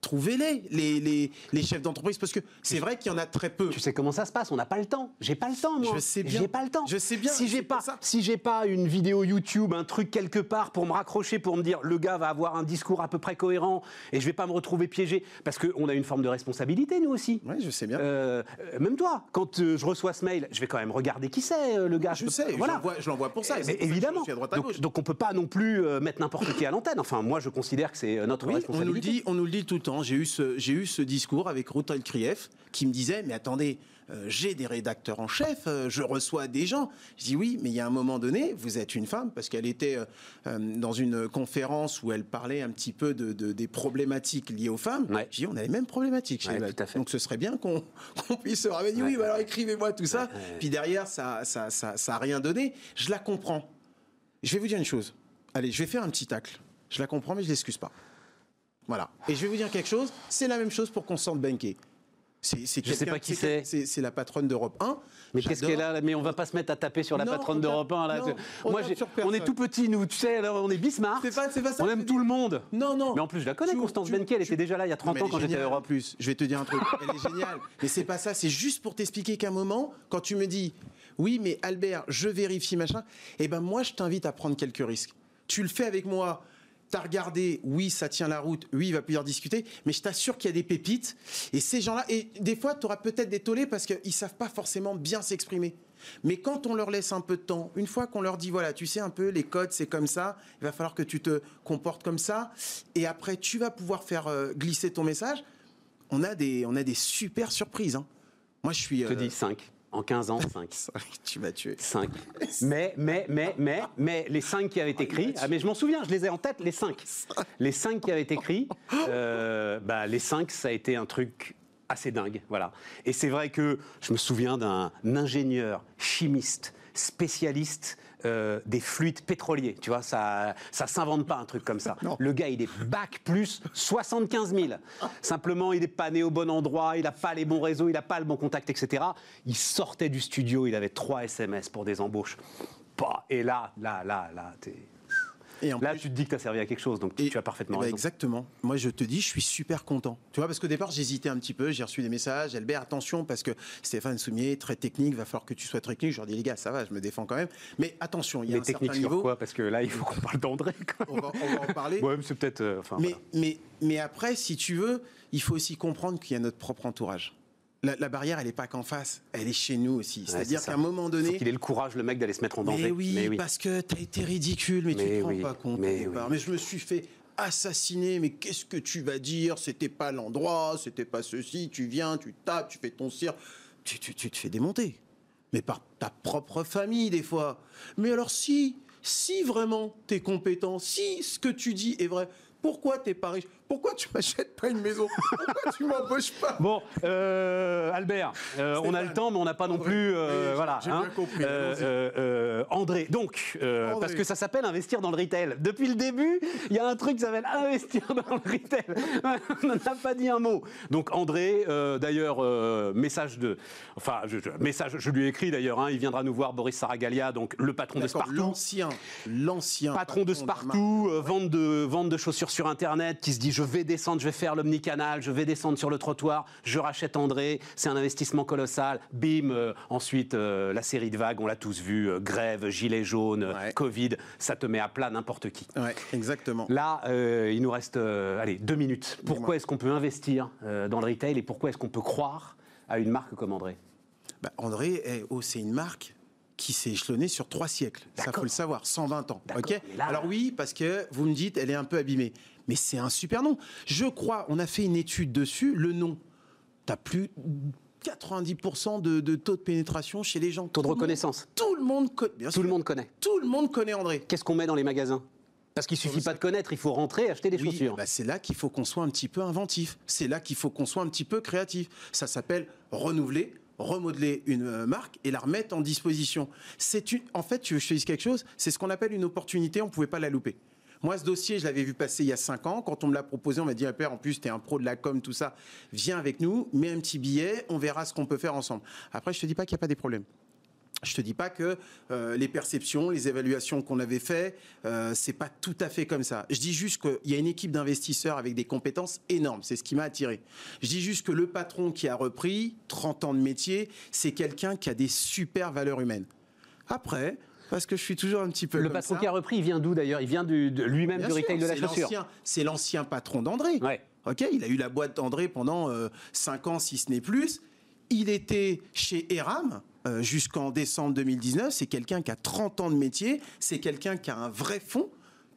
Trouvez-les, les, les, les chefs d'entreprise, parce que c'est vrai qu'il y en a très peu. Tu sais comment ça se passe On n'a pas le temps. J'ai pas le temps, moi. Je sais bien. J'ai pas le temps. Je sais bien, Si j'ai pas, ça. si j'ai pas une vidéo YouTube, un truc quelque part pour me raccrocher, pour me dire le gars va avoir un discours à peu près cohérent et je vais pas me retrouver piégé, parce qu'on a une forme de responsabilité nous aussi. Oui, je sais bien. Euh, euh, même toi, quand euh, je reçois ce mail, je vais quand même regarder qui c'est le gars. je sais, je l'envoie- je l'envoie pour ça. Mais je évidemment. suis à droite à gauche. Donc, donc on peut pas non plus mettre n'importe qui à l'antenne. Enfin, moi, je considère que c'est notre Oui, on nous, le responsabilité. dit, on nous le dit tout le temps. J'ai eu ce, j'ai eu ce discours avec Ruth Krief qui me disait Mais attendez, euh, j'ai des rédacteurs en chef, euh, je reçois des gens. Je dis Oui, mais il y a un moment donné, vous êtes une femme, parce qu'elle était euh, dans une conférence où elle parlait un petit peu de, de- des problématiques liées aux femmes. Ouais. Je dis On a les mêmes problématiques chez Ouais. Donc ce serait bien qu'on qu'on puisse se ramener. Oui, Ouais. bah alors écrivez-moi tout ça. Puis derrière, ça ça, ça, ça a rien donné. Je la comprends. Je vais vous dire une chose. Allez, je vais faire un petit tacle. Je la comprends, mais je l'excuse pas. Voilà. Et je vais vous dire quelque chose, c'est la même chose pour Constante Benke. C'est, c'est Je sais pas qui c'est. c'est. C'est, la patronne d'Europe 1. Mais qu'est-ce qu'elle a là Mais on va pas se mettre à taper sur la Non, patronne d'Europe 1 là. non, on Moi, j'ai- on est tout petits, nous. Tu sais, alors, on est Bismarck. C'est pas, c'est pas ça. On aime tout le monde. Non, non. Mais en plus, je la connais, Tu- Constance tu- Benke. Elle tu- était déjà là il y a Non, 30 mais ans quand j'étais à Europe. plus, je vais te dire un truc. Elle est géniale. Mais c'est pas ça. C'est juste pour t'expliquer qu'à un moment, quand tu me dis, oui, mais Albert, je vérifie machin. Eh ben moi, je t'invite à prendre quelques risques. Tu le fais avec moi. T'as regardé, oui, ça tient la route, oui, il va pouvoir discuter, mais je t'assure qu'il y a des pépites. Et ces gens-là, et des fois, tu auras peut-être des tollés parce qu'ils savent pas forcément bien s'exprimer. Mais quand on leur laisse un peu de temps, une fois qu'on leur dit, voilà, tu sais un peu, les codes, c'est comme ça, il va falloir que tu te comportes comme ça, et après, tu vas pouvoir faire euh, glisser ton message, on a des, on a des super surprises. hein. Moi, je suis... Je te euh, dis 5. En 15 ans, 5. tu m'as tué. 5. Mais, mais, mais, mais, mais, les 5 qui avaient été écrits, ah, mais je m'en souviens, je les ai en tête, les 5. Les 5 qui avaient été écrits, euh, bah, les 5, ça a été un truc assez dingue, voilà. Et c'est vrai que je me souviens d'un ingénieur chimiste spécialiste euh, des fluides pétroliers. Tu vois, ça, ça s'invente pas un truc comme ça. Non. Le gars, il est bac plus 75 000. Simplement, il n'est pas né au bon endroit, il n'a pas les bons réseaux, il n'a pas le bon contact, etc. Il sortait du studio, il avait trois SMS pour des embauches. Bah, Et là, là, là, là, t'es- Et en là, plus- tu te dis que tu as servi à quelque chose, donc tu as parfaitement eh ben, raison. Exactement. Moi, je te dis, je suis super content. Tu vois, parce qu'au départ, j'hésitais un petit peu. J'ai reçu des messages. Albert, attention, parce que Stéphane Soumier, très technique, va falloir que tu sois technique. Je leur dis, les gars, ça va, je me défends quand même. Mais attention, il y a Les un certain techniques sur niveau. quoi? Parce que là, il faut qu'on parle d'André. on, va, on va en parler. Ouais, mais c'est peut-être. euh, enfin, mais, voilà. mais, mais après, si tu veux, il faut aussi comprendre qu'il y a notre propre entourage. La, la barrière, elle n'est pas qu'en face, elle est chez nous aussi. C'est-à-dire qu'à un moment Faut donné, qu'il ait le courage, le mec, d'aller se mettre en danger. mais oui, parce que t'as été ridicule, mais, tu Mais te rends pas compte. mais oui. Je me suis fait assassiner, mais qu'est-ce que tu vas dire? C'était pas l'endroit, c'était pas ceci, tu viens, tu tapes, tu fais ton cirque, tu, tu- tu te fais démonter. Mais par ta propre famille, des fois. Mais alors si, si vraiment t'es compétent, si ce que tu dis est vrai, pourquoi t'es pas riche? Pourquoi tu m'achètes pas une maison? Pourquoi tu m'embauches pas? Bon, euh, Albert, euh, on a le temps, mais on n'a pas non André. plus. euh, Oui, voilà. j'ai bien compris, Euh, André, donc, André. parce que ça s'appelle investir dans le retail. Depuis le début, il y a un truc qui s'appelle investir dans le retail. on n'en a pas dit un mot. Donc, André, d'ailleurs, message de. Enfin, je, je- message, je lui ai écrit d'ailleurs, hein, il viendra nous voir, Boris Saragalia, donc le patron de Spartoo. L'ancien, l'ancien patron de. Spartoo, vente de vente de chaussures sur internet, qui se dit je vais descendre, je vais faire l'omnicanal, je vais descendre sur le trottoir, je rachète André, c'est un investissement colossal. Bim, euh, ensuite euh, la série de vagues, on l'a tous vu, euh, grève, euh, Ouais. Covid, ça te met à plat n'importe qui. Ouais, exactement. Là, il nous reste allez deux minutes. Pourquoi est-ce qu'on peut investir dans le retail et pourquoi est-ce qu'on peut croire à une marque comme André? Bah, André, eh, oh, c'est une marque qui s'est échelonnée sur trois siècles. Ça faut le savoir, 120 ans. Ok? Là- Alors oui, parce que vous me dites, elle est un peu abîmée. Mais c'est un super nom. Je crois, on a fait une étude dessus, le nom. Tu as plus de 90% de, de taux de pénétration chez les gens. Taux de Tout le monde- reconnaissance. Tout le monde connaît. Tout le monde connaît. Tout le monde connaît André. Qu'est-ce qu'on met dans les magasins? Parce qu'il suffit pas de connaître, il faut rentrer et acheter des Oui, chaussures. bah, c'est là qu'il faut qu'on soit un petit peu inventif. C'est là qu'il faut qu'on soit un petit peu créatif. Ça s'appelle renouveler, remodeler une euh, marque et la remettre en disposition. C'est en fait, tu veux que je te dise quelque chose? C'est ce qu'on appelle une opportunité. On ne pouvait pas la louper. Moi, ce dossier, je l'avais vu passer il y a 5 ans. Quand on me l'a proposé, on m'a dit, Ah, Père, en plus, tu es un pro de la com, tout ça. Viens avec nous, mets un petit billet, on verra ce qu'on peut faire ensemble. Après, je te dis pas qu'il n'y a pas des problèmes. Je te dis pas que euh, les perceptions, les évaluations qu'on avait fait, euh, c'est pas tout à fait comme ça. Je dis juste qu'il y a une équipe d'investisseurs avec des compétences énormes. C'est ce qui m'a attiré. Je dis juste que le patron qui a repris 30 ans de métier, c'est quelqu'un qui a des super valeurs humaines. Après, parce que je suis toujours un petit peu Le comme patron ça, qui a repris, il vient d'où d'ailleurs? Il vient du- de lui-même du sûr, retail de la chaussure. l'ancien- C'est l'ancien patron d'André. Ouais. Ok, il a eu la boîte d'André pendant 5 ans, si ce n'est plus. Il était chez Eram euh, jusqu'en décembre 2019. C'est quelqu'un qui a 30 ans de métier. C'est quelqu'un qui a un vrai fond,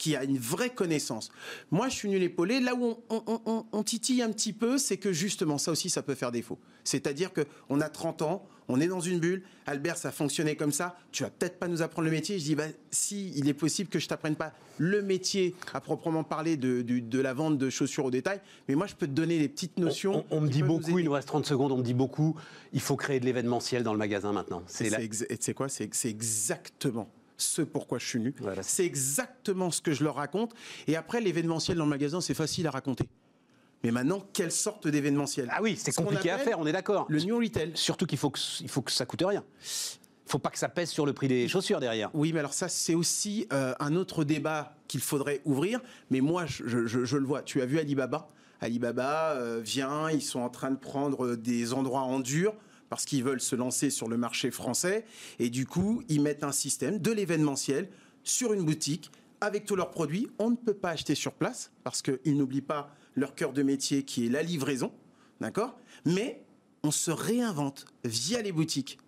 qui a une vraie connaissance. Moi, je suis venu l'épauler. Là où on, on- on- on titille un petit peu, c'est que justement, ça aussi, ça peut faire défaut. C'est-à-dire qu'on a 30 ans, on est dans une bulle. Albert, ça fonctionnait comme ça. Tu vas peut-être pas nous apprendre le métier. Je dis, bah, si, il est possible que je t'apprenne pas le métier à proprement parler de, la vente de chaussures au détail, mais moi, je peux te donner des petites notions. On, on me dit beaucoup, il nous reste 30 secondes, on me dit beaucoup, il faut créer de l'événementiel dans le magasin maintenant. C'est la- exa- quoi? C'est exactement ce pourquoi je suis. Voilà. C'est exactement ce que je leur raconte. Et après, l'événementiel dans le magasin, c'est facile à raconter. Mais maintenant, quelle sorte d'événementiel? Ah oui, c'est compliqué à faire, on est d'accord. Le new retail. Surtout qu'il faut que, il faut que ça coûte rien. Il faut pas que ça pèse sur le prix des chaussures derrière. Oui, mais alors ça, c'est aussi euh, un autre débat qu'il faudrait ouvrir. Mais moi, je, je- je le vois. Tu as vu Alibaba? Alibaba euh, vient, ils sont en train de prendre des endroits en dur parce qu'ils veulent se lancer sur le marché français. Et du coup, ils mettent un système de l'événementiel sur une boutique avec tous leurs produits. On ne peut pas acheter sur place parce qu'ils n'oublient pas leur cœur de métier qui est la livraison. D'accord? Mais on se réinvente via les boutiques.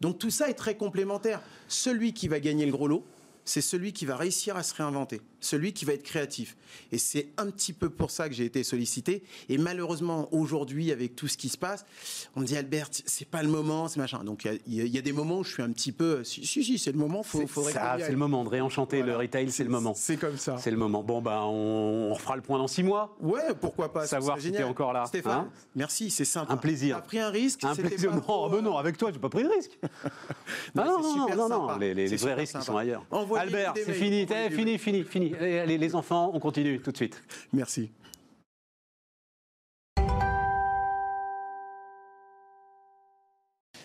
Donc tout ça est très complémentaire. Celui qui va gagner le gros lot, c'est celui qui va réussir à se réinventer, celui qui va être créatif. Et c'est un petit peu pour ça que j'ai été sollicité. Et malheureusement, aujourd'hui, avec tout ce qui se passe, on me dit Albert, c'est pas le moment, c'est machin. Donc il y, a des moments où je suis un petit peu, si, si, c'est le moment, faut, faut ça, c'est le moment de réenchanter le retail, c'est le moment. C'est comme ça. C'est le moment. Bon, ben, on, on, refera le point dans six mois. Ouais, pourquoi pas. Savoir si t'es encore là. Stéphane, hein merci, c'est simple. Un plaisir. T'as pris un risque. Un plaisir. non, ben non, avec toi, j'ai pas pris de risque. non, non, non, non, les, vrais risques sont ailleurs. Albert, c'est fini, fini, fini, fini. Allez, les enfants, on continue tout de suite. Merci.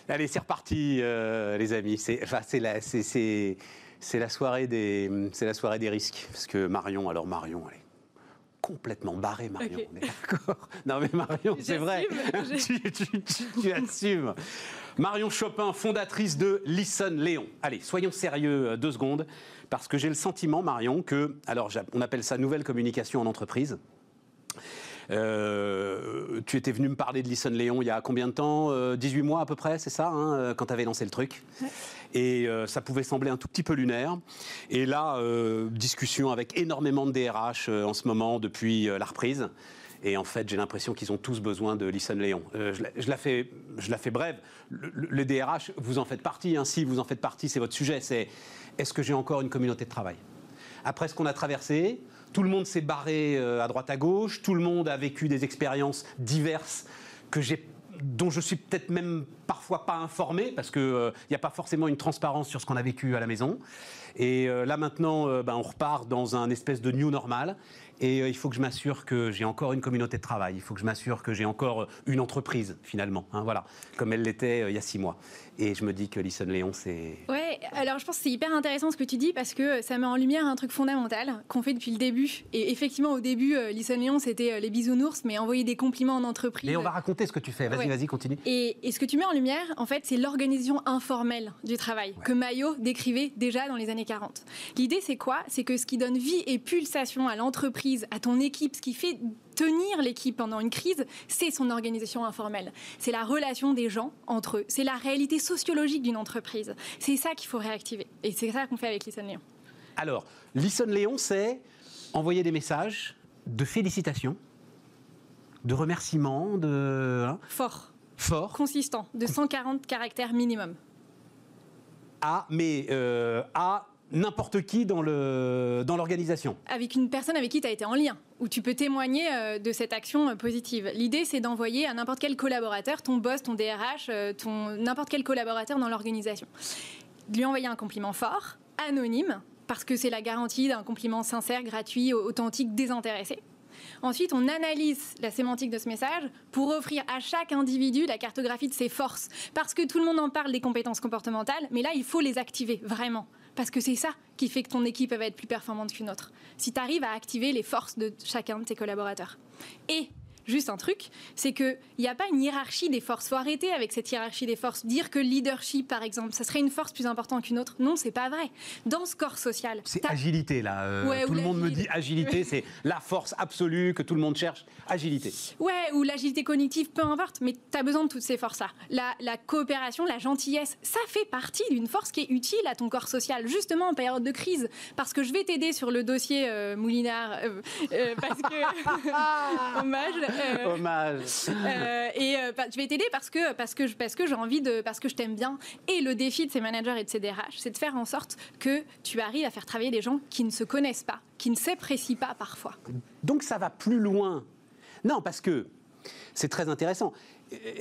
Allez, c'est reparti, euh, les amis. C'est enfin, la, la, soirée des, la soirée des risques. Parce que Marion, alors Marion, est complètement barrée, Marion. On est d'accord Non, mais Marion, c'est vrai. tu, tu, tu, assumes. Marion Chopin, fondatrice de Listen Léon. Allez, soyons sérieux euh, deux secondes, parce que j'ai le sentiment, Marion, que, alors on appelle ça nouvelle communication en entreprise. Euh, tu étais venu me parler de Listen Léon il y a combien de temps? 18 euh, mois à peu près, c'est ça, hein, quand tu avais lancé le truc? Et ça pouvait sembler un tout petit peu lunaire. Et là, discussion avec énormément de DRH en ce moment depuis la reprise. Et en fait, j'ai l'impression qu'ils ont tous besoin de Listen Léon. Euh, je, la fais, fais brève. Le, DRH, vous en faites partie. Hein. Si vous en faites partie, c'est votre sujet. C'est est-ce que j'ai encore une communauté de travail? Après ce qu'on a traversé, tout le monde s'est barré euh, à droite à gauche. Tout le monde a vécu des expériences diverses que j'ai dont je suis peut-être même parfois pas informé, parce qu'il n'y euh, a pas forcément une transparence sur ce qu'on a vécu à la maison. Et là maintenant, ben, on repart dans un espèce de new normal. Et euh, il faut que je m'assure que j'ai encore une communauté de travail. Il faut que je m'assure que j'ai encore une entreprise, finalement. Hein, voilà, comme elle l'était euh, il y a six mois. Et je me dis que Lison Léon, c'est. Ouais, alors je pense que c'est hyper intéressant ce que tu dis parce que ça met en lumière un truc fondamental qu'on fait depuis le début. Et effectivement, au début, euh, Lison Léon, c'était les bisounours, mais envoyer des compliments en entreprise. Mais on va raconter ce que tu fais. Vas-y, vas-y, continue. Et, ce que tu mets en lumière, en fait, c'est l'organisation informelle du travail que Maillot décrivait déjà dans les années 40. L'idée, c'est quoi? C'est que ce qui donne vie et pulsation à l'entreprise, à ton équipe, ce qui fait tenir l'équipe pendant une crise, c'est son organisation informelle. C'est la relation des gens entre eux. C'est la réalité sociologique d'une entreprise. C'est ça qu'il faut réactiver. Et c'est ça qu'on fait avec Listen Léon. Alors, Listen Léon, c'est envoyer des messages de félicitations, de remerciements, de... Hein Fort. Fort. Consistant, de 140 caractères minimum. Ah, mais euh, à n'importe qui dans l'organisation. Dans avec une personne avec qui tu as été en lien, où tu peux témoigner euh, de cette action euh, positive. L'idée, c'est d'envoyer à n'importe quel collaborateur, ton boss, ton DRH, euh, n'importe quel collaborateur dans l'organisation. Lui envoyer un compliment fort, anonyme, parce que c'est la garantie d'un compliment sincère, gratuit, authentique, désintéressé. Ensuite, on analyse la sémantique de ce message pour offrir à chaque individu la cartographie de ses forces. Parce que tout le monde en parle des compétences comportementales, mais là, il faut les activer vraiment. Parce que c'est ça qui fait que ton équipe va être plus performante qu'une autre. Si tu arrives à activer les forces de chacun de tes collaborateurs. Et juste un truc, c'est qu'il n'y a pas une hiérarchie des forces. faut arrêter avec cette hiérarchie des forces. Dire que le leadership, par exemple, ça serait une force plus importante qu'une autre. Non, c'est pas vrai. Dans ce corps social. C'est agilité, là. Euh, tout le monde me dit agilité, c'est la force absolue que tout le monde cherche. Agilité. Ouais, ou l'agilité cognitive, peu importe, mais tu as besoin de toutes ces forces-là. La, la coopération, la gentillesse, ça fait partie d'une force qui est utile à ton corps social, justement en période de crise. Parce que je vais t'aider sur le dossier euh, Moulinard, euh, parce que. hommage. Euh, Hommage. Euh, et euh, bah, je vais t'aider parce que, parce que, parce que j'ai envie de. parce que je t'aime bien. Et le défi de ces managers et de ces DRH, c'est de faire en sorte que tu arrives à faire travailler des gens qui ne se connaissent pas, qui ne s'apprécient pas parfois. Donc ça va plus loin. Non, parce que c'est très intéressant.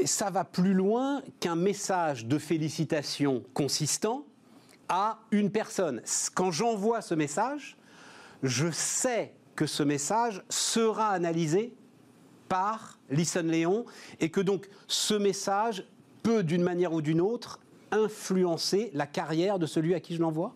Ça va plus loin qu'un message de félicitation consistant à une personne. Quand j'envoie ce message, je sais que ce message sera analysé par Listen Léon et que donc ce message peut d'une manière ou d'une autre influencer la carrière de celui à qui je l'envoie?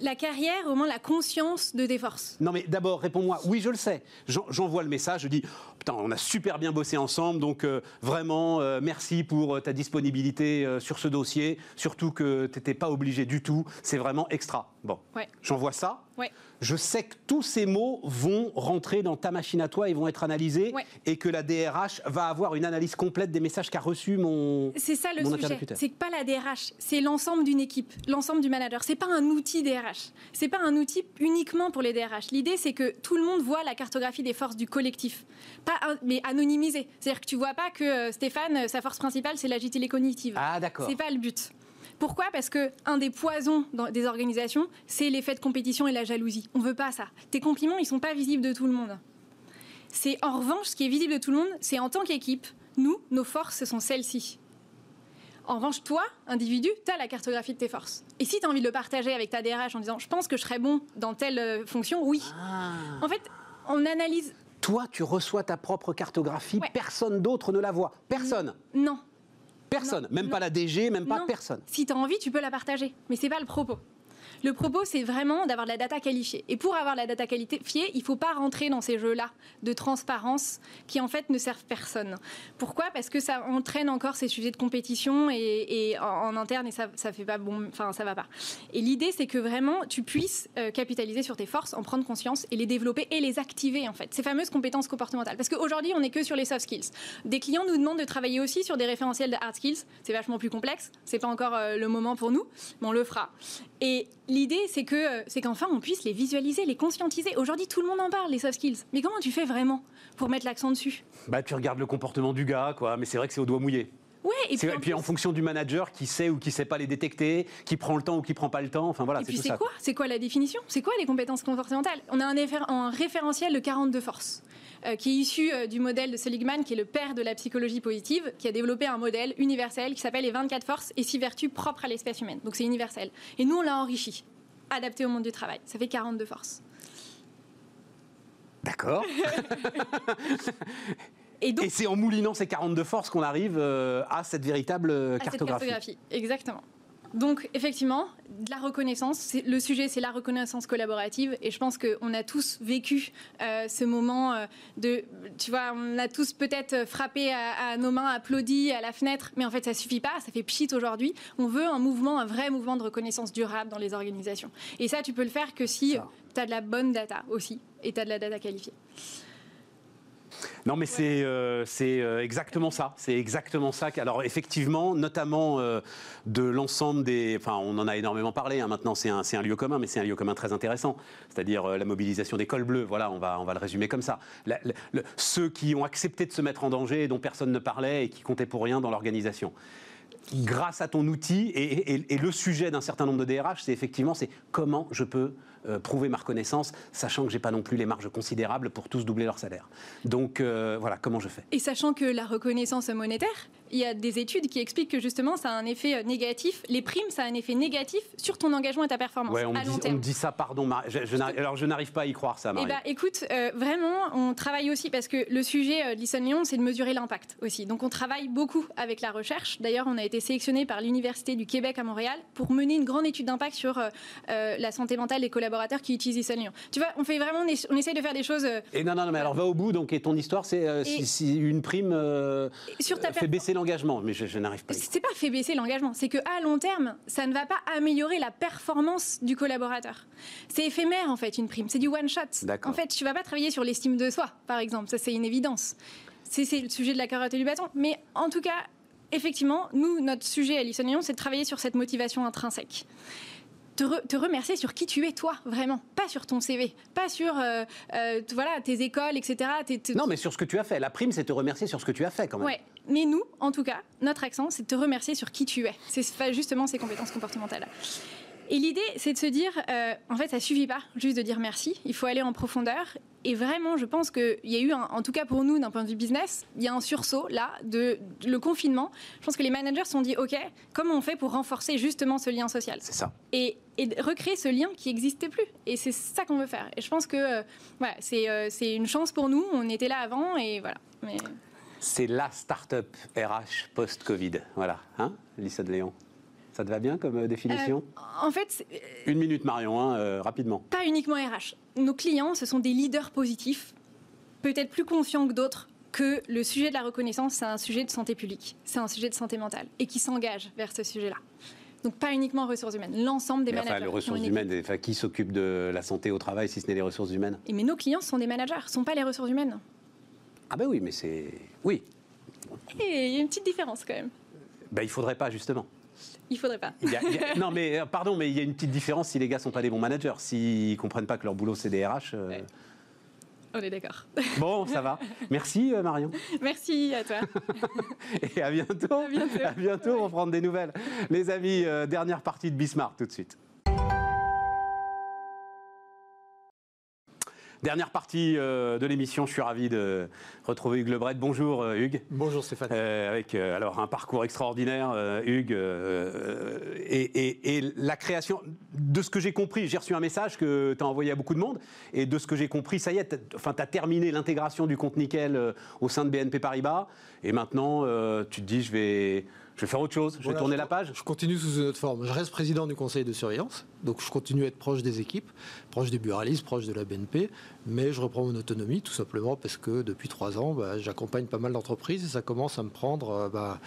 La carrière, au moins la conscience de tes forces. Non, mais d'abord, réponds-moi. Oui, je le sais. J'envoie le message, je dis Putain, on a super bien bossé ensemble, donc euh, vraiment, euh, merci pour euh, ta disponibilité sur ce dossier. Surtout que tu n'étais pas obligé du tout. C'est vraiment extra. Bon, Ouais. j'envoie ça. Ouais. Je sais que tous ces mots vont rentrer dans ta machine à toi et vont être analysés Ouais. et que la DRH va avoir une analyse complète des messages qu'a reçus mon. C'est ça le sujet. C'est que pas la DRH, c'est l'ensemble d'une équipe, l'ensemble du manager. C'est pas un outil DRH. C'est pas un outil uniquement pour les DRH. L'idée, c'est que tout le monde voit la cartographie des forces du collectif, pas mais anonymisée. C'est-à-dire que tu vois pas que euh, Stéphane, euh, sa force principale, c'est l'agilité cognitive. Ah, d'accord. C'est pas le but. Pourquoi? Parce que un des poisons dans des organisations, c'est l'effet de compétition et la jalousie. On veut pas ça. Tes compliments, ils sont pas visibles de tout le monde. C'est en revanche ce qui est visible de tout le monde, c'est en tant qu'équipe, nous, nos forces, ce sont celles-ci. En revanche, toi, individu, tu as la cartographie de tes forces. Et si tu as envie de le partager avec ta DRH en disant je pense que je serais bon dans telle euh, fonction, oui. Ah. En fait, on analyse. Toi, tu reçois ta propre cartographie, Ouais. personne d'autre ne la voit. Personne. Non. Personne. Non, même non. pas la DG, même pas Non. personne. Si tu as envie, tu peux la partager. Mais c'est pas le propos. Le propos, c'est vraiment d'avoir de la data qualifiée. Et pour avoir de la data qualifiée, il ne faut pas rentrer dans ces jeux-là de transparence qui, en fait, ne servent personne. Pourquoi? Parce que ça entraîne encore ces sujets de compétition et, en interne et ça, ça fait pas bon. Enfin, ça va pas. Et l'idée, c'est que vraiment, tu puisses euh, capitaliser sur tes forces, en prendre conscience et les développer et les activer, en fait. Ces fameuses compétences comportementales. Parce qu'aujourd'hui, on n'est que sur les soft skills. Des clients nous demandent de travailler aussi sur des référentiels de hard skills. C'est vachement plus complexe. C'est pas encore euh, le moment pour nous, mais on le fera. Et l'idée, c'est que euh, c'est qu'enfin, on puisse les visualiser, les conscientiser. Aujourd'hui, tout le monde en parle, les soft skills. Mais comment tu fais vraiment pour mettre l'accent dessus? Bah, tu regardes le comportement du gars, quoi. Mais c'est vrai que c'est au doigt mouillé. Ouais, et puis, en puis, en plus- fonction du manager qui sait ou qui sait pas les détecter, qui prend le temps ou qui prend pas le temps. Enfin voilà, Et puis c'est quoi C'est quoi la définition? C'est quoi les compétences comportementales? On a un, référentiel de 42 forces qui est issu euh, du modèle de Seligman, qui est le père de la psychologie positive, qui a développé un modèle universel qui s'appelle les 24 forces et 6 vertus propres à l'espèce humaine. Donc c'est universel. Et nous, on l'a enrichi, adapté au monde du travail. Ça fait 42 forces. D'accord. Et donc, Et c'est en moulinant ces 42 forces qu'on arrive euh, à cette véritable euh, cette cartographie. Exactement. Donc, effectivement, de la reconnaissance. Le sujet, c'est la reconnaissance collaborative. Et je pense qu'on a tous vécu euh, ce moment euh, de. Tu vois, on a tous peut-être frappé à, à nos mains, applaudi à la fenêtre. Mais en fait, ça suffit pas. Ça fait pchit aujourd'hui. On veut un mouvement, un vrai mouvement de reconnaissance durable dans les organisations. Et ça, tu peux le faire que si tu as de la bonne data aussi. Et tu as de la data qualifiée. Non, mais c'est euh, euh, exactement ça. C'est exactement ça. Alors, effectivement, notamment euh, de l'ensemble des. Enfin, on en a énormément parlé. hein, maintenant, c'est un, un lieu commun, mais c'est un lieu commun très intéressant. C'est-à-dire la mobilisation des cols bleus. Voilà, on va, on va le résumer comme ça. Ceux qui ont accepté de se mettre en danger et dont personne ne parlait et qui comptaient pour rien dans l'organisation. Grâce à ton outil et, et- et le sujet d'un certain nombre de DRH, c'est effectivement c'est comment je peux euh, prouver ma reconnaissance, sachant que j'ai pas non plus les marges considérables pour tous doubler leur salaire. Donc euh, voilà, comment je fais? Et sachant que la reconnaissance monétaire, il y a des études qui expliquent que justement ça a un effet euh, négatif. Les primes, ça a un effet négatif sur ton engagement et ta performance Ouais, on me, à dit, long on me terme. dit ça, pardon, Marie. Je- je n'arrive- alors je n'arrive pas à y croire, ça, Eh Marie. ben, écoute, euh, vraiment, on travaille aussi parce que le sujet de Listen Lyon, c'est de mesurer l'impact aussi. Donc, on travaille beaucoup avec la recherche. D'ailleurs, on a été sélectionné par l'Université du Québec à Montréal pour mener une grande étude d'impact sur la santé mentale des collaborateurs qui utilisent. Tu vois, on fait vraiment, on, ess- on essaie de faire des choses euh, Et non, non, non, mais alors va au bout. Donc, et ton histoire, c'est euh, si, Et- si une prime euh, sur ta fait baisser l'engagement. Mais je, je n'arrive pas. C'est pas fait baisser l'engagement, c'est que à long terme, ça ne va pas améliorer la performance du collaborateur. C'est éphémère en fait une prime, c'est du one shot. En fait, tu vas pas travailler sur l'estime de soi, par exemple, ça c'est une évidence. C'est le sujet de la carotte et du bâton, mais en tout cas, effectivement, nous notre sujet à Lyon, c'est de travailler sur cette motivation intrinsèque. Te, re- te remercier sur qui tu es toi vraiment, pas sur ton CV, pas sur euh, euh, voilà tes écoles, etc. tes- tes- Non, mais sur ce que tu as fait. La prime, c'est te remercier sur ce que tu as fait, quand même. Ouais, mais nous, en tout cas, notre accent, c'est te remercier sur qui tu es. C'est justement ces compétences comportementales. Et l'idée, c'est de se dire, euh, en fait, ça suffit pas juste de dire merci. Il faut aller en profondeur. Et vraiment, je pense qu'il y a eu, un- en tout cas pour nous, d'un point de vue business, il y a un sursaut là de, de- le confinement. Je pense que les managers se sont dit, ok, comment on fait pour renforcer justement ce lien social? C'est ça. et, recréer ce lien qui n'existait plus. Et c'est ça qu'on veut faire. Et je pense que euh, voilà, c'est euh, c'est une chance pour nous. On était là avant et voilà. Mais... C'est la start-up RH post-Covid. Voilà. Hein, Lisa de Léon? Ça te va bien comme euh, définition Euh, en fait, c'est- Une minute, Marion, hein, euh, rapidement. pas uniquement RH. Nos clients, ce sont des leaders positifs, peut-être plus conscients que d'autres que le sujet de la reconnaissance, c'est un sujet de santé publique, c'est un sujet de santé mentale, et qui s'engagent vers ce sujet-là. Donc pas uniquement ressources humaines, l'ensemble des Mais managers. enfin, les ressources humaines, enfin, qui s'occupe de la santé au travail si ce n'est les ressources humaines. Et mais nos clients sont des managers, sont pas les ressources humaines. Ah ben oui, mais c'est... Oui, Et il y a une petite différence quand même. ben, il faudrait pas justement. Il faudrait pas. Il y a- il y a- non mais euh, pardon, mais il y a une petite différence si les gars sont pas des bons managers, s'ils comprennent pas que leur boulot c'est des RH. euh, Ouais. On est d'accord. Bon, ça va. Merci euh, Marion. Merci à toi. Et à bientôt. À bientôt. À bientôt, on va prendre des nouvelles. Les amis, euh, dernière partie de Bismarck tout de suite. Dernière partie euh, de l'émission, je suis ravi de retrouver Hugues Lebret. Bonjour euh, Hugues. Bonjour Stéphane. Euh, avec alors un parcours extraordinaire, Hugues, et, et- et la création de ce que j'ai compris. J'ai reçu un message que tu as envoyé à beaucoup de monde, et de ce que j'ai compris, ça y est, tu as terminé l'intégration du compte nickel au sein de BNP Paribas, et maintenant tu te dis, je vais, je vais faire autre chose, je vais Voilà, tourner je- la page. Je continue sous une autre forme. Je reste président du conseil de surveillance, donc je continue à être proche des équipes, proche des buralistes, proche de la BNP, mais je reprends mon autonomie tout simplement parce que depuis trois ans, bah, j'accompagne pas mal d'entreprises et ça commence à me prendre euh, bah,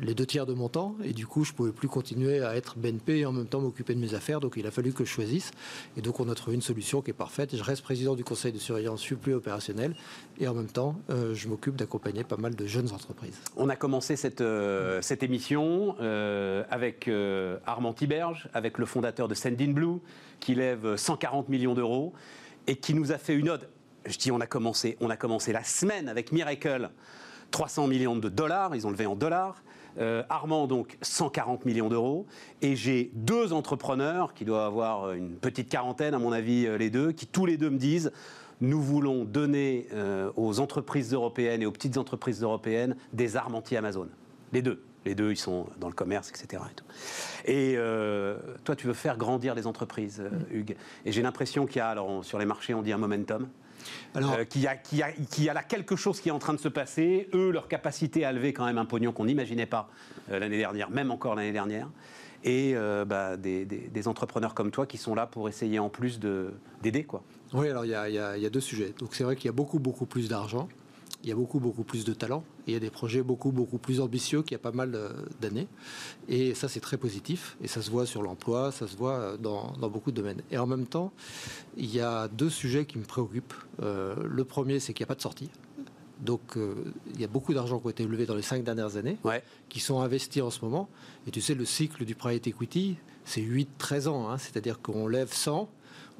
les deux tiers de mon temps et du coup je pouvais plus continuer à être BNP et en même temps m'occuper de mes affaires, donc il a fallu que je choisisse et donc on a trouvé une solution qui est parfaite. Je reste président du conseil de surveillance, je suis plus opérationnel et en même temps euh, je m'occupe d'accompagner pas mal de jeunes entreprises. On a commencé cette, euh, cette émission euh, avec euh, Armand Tiberge, avec le fondateur de Sendin Blue, qui lève 140 millions d'euros et qui nous a fait une ode. Je dis on a commencé, on a commencé la semaine avec Miracle, 300 millions de dollars, ils ont levé en dollars. Euh, Armand, donc 140 millions d'euros. Et j'ai deux entrepreneurs, qui doivent avoir une petite quarantaine, à mon avis, euh, les deux, qui tous les deux me disent nous voulons donner euh, aux entreprises européennes et aux petites entreprises européennes des armes anti-Amazon. Les deux. Les deux, ils sont dans le commerce, etc. Et, tout. Et, euh, toi, tu veux faire grandir les entreprises, euh, Hugues. Et j'ai l'impression qu'il y a, alors on- sur les marchés, on dit un momentum. Alors, Euh, qu'il y, a- y y là quelque chose qui est en train de se passer. Eux, leur capacité à lever quand même un pognon qu'on n'imaginait pas euh, l'année dernière, même encore l'année dernière. Et bah, des, des- des entrepreneurs comme toi qui sont là pour essayer en plus de- d'aider. quoi. Oui, alors il y a, il y a- il y a deux sujets. Donc c'est vrai qu'il y a beaucoup, beaucoup plus d'argent, il y a beaucoup, beaucoup plus de talent, et il y a des projets beaucoup, beaucoup plus ambitieux qu'il y a pas mal euh, d'années. Et ça, c'est très positif, et ça se voit sur l'emploi, ça se voit euh, dans, dans beaucoup de domaines. Et en même temps, il y a deux sujets qui me préoccupent. Euh, le premier, c'est qu'il n'y a pas de sortie. Donc, euh, il y a beaucoup d'argent qui a été levé dans les cinq dernières années Ouais. qui sont investis en ce moment. Et tu sais, le cycle du private equity, c'est 8-13 ans. hein. C'est-à-dire qu'on lève 100,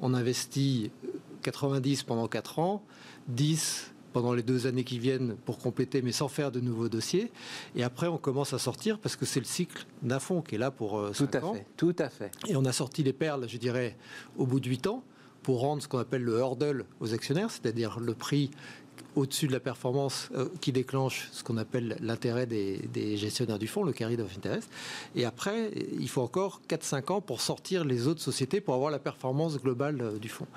on investit 90 pendant 4 ans, 10 pendant les deux années qui viennent pour compléter, mais sans faire de nouveaux dossiers. Et après, on commence à sortir parce que c'est le cycle d'un fonds qui est là pour euh, Tout cinq à ans. fait. Tout à fait. Et on a sorti les perles, je dirais, au bout de 8 ans pour rendre ce qu'on appelle le hurdle aux actionnaires, c'est-à-dire le prix au-dessus de la performance euh, qui déclenche ce qu'on appelle l'intérêt des, des gestionnaires du fonds, le carry of interest. Et après, il faut encore 4-5 ans pour sortir les autres sociétés pour avoir la performance globale euh, du fonds.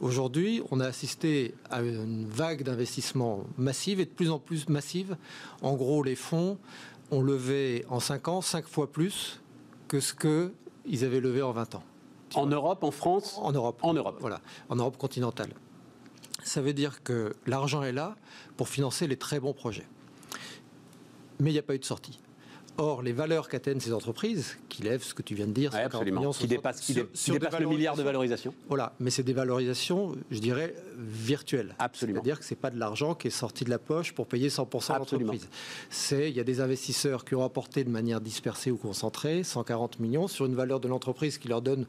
Aujourd'hui, on a assisté à une vague d'investissement massive et de plus en plus massive. En gros, les fonds ont levé en 5 ans 5 fois plus que ce qu'ils avaient levé en 20 ans. En Europe, en France? En Europe. En Europe. Voilà, en Europe continentale. Ça veut dire que l'argent est là pour financer les très bons projets. Mais il n'y a pas eu de sortie. Or, les valeurs qu'atteignent ces entreprises, qui lèvent ce que tu viens de dire, Ouais, 50 absolument. millions, Qui 60 dépasse, qui dé- dépasse le milliard de valorisation Voilà, mais c'est des valorisations, je dirais, virtuelles. Absolument. C'est-à-dire que c'est pas de l'argent qui est sorti de la poche pour payer 100% Absolument. l'entreprise. C'est, il y a des investisseurs qui ont apporté de manière dispersée ou concentrée 140 millions sur une valeur de l'entreprise qui leur donne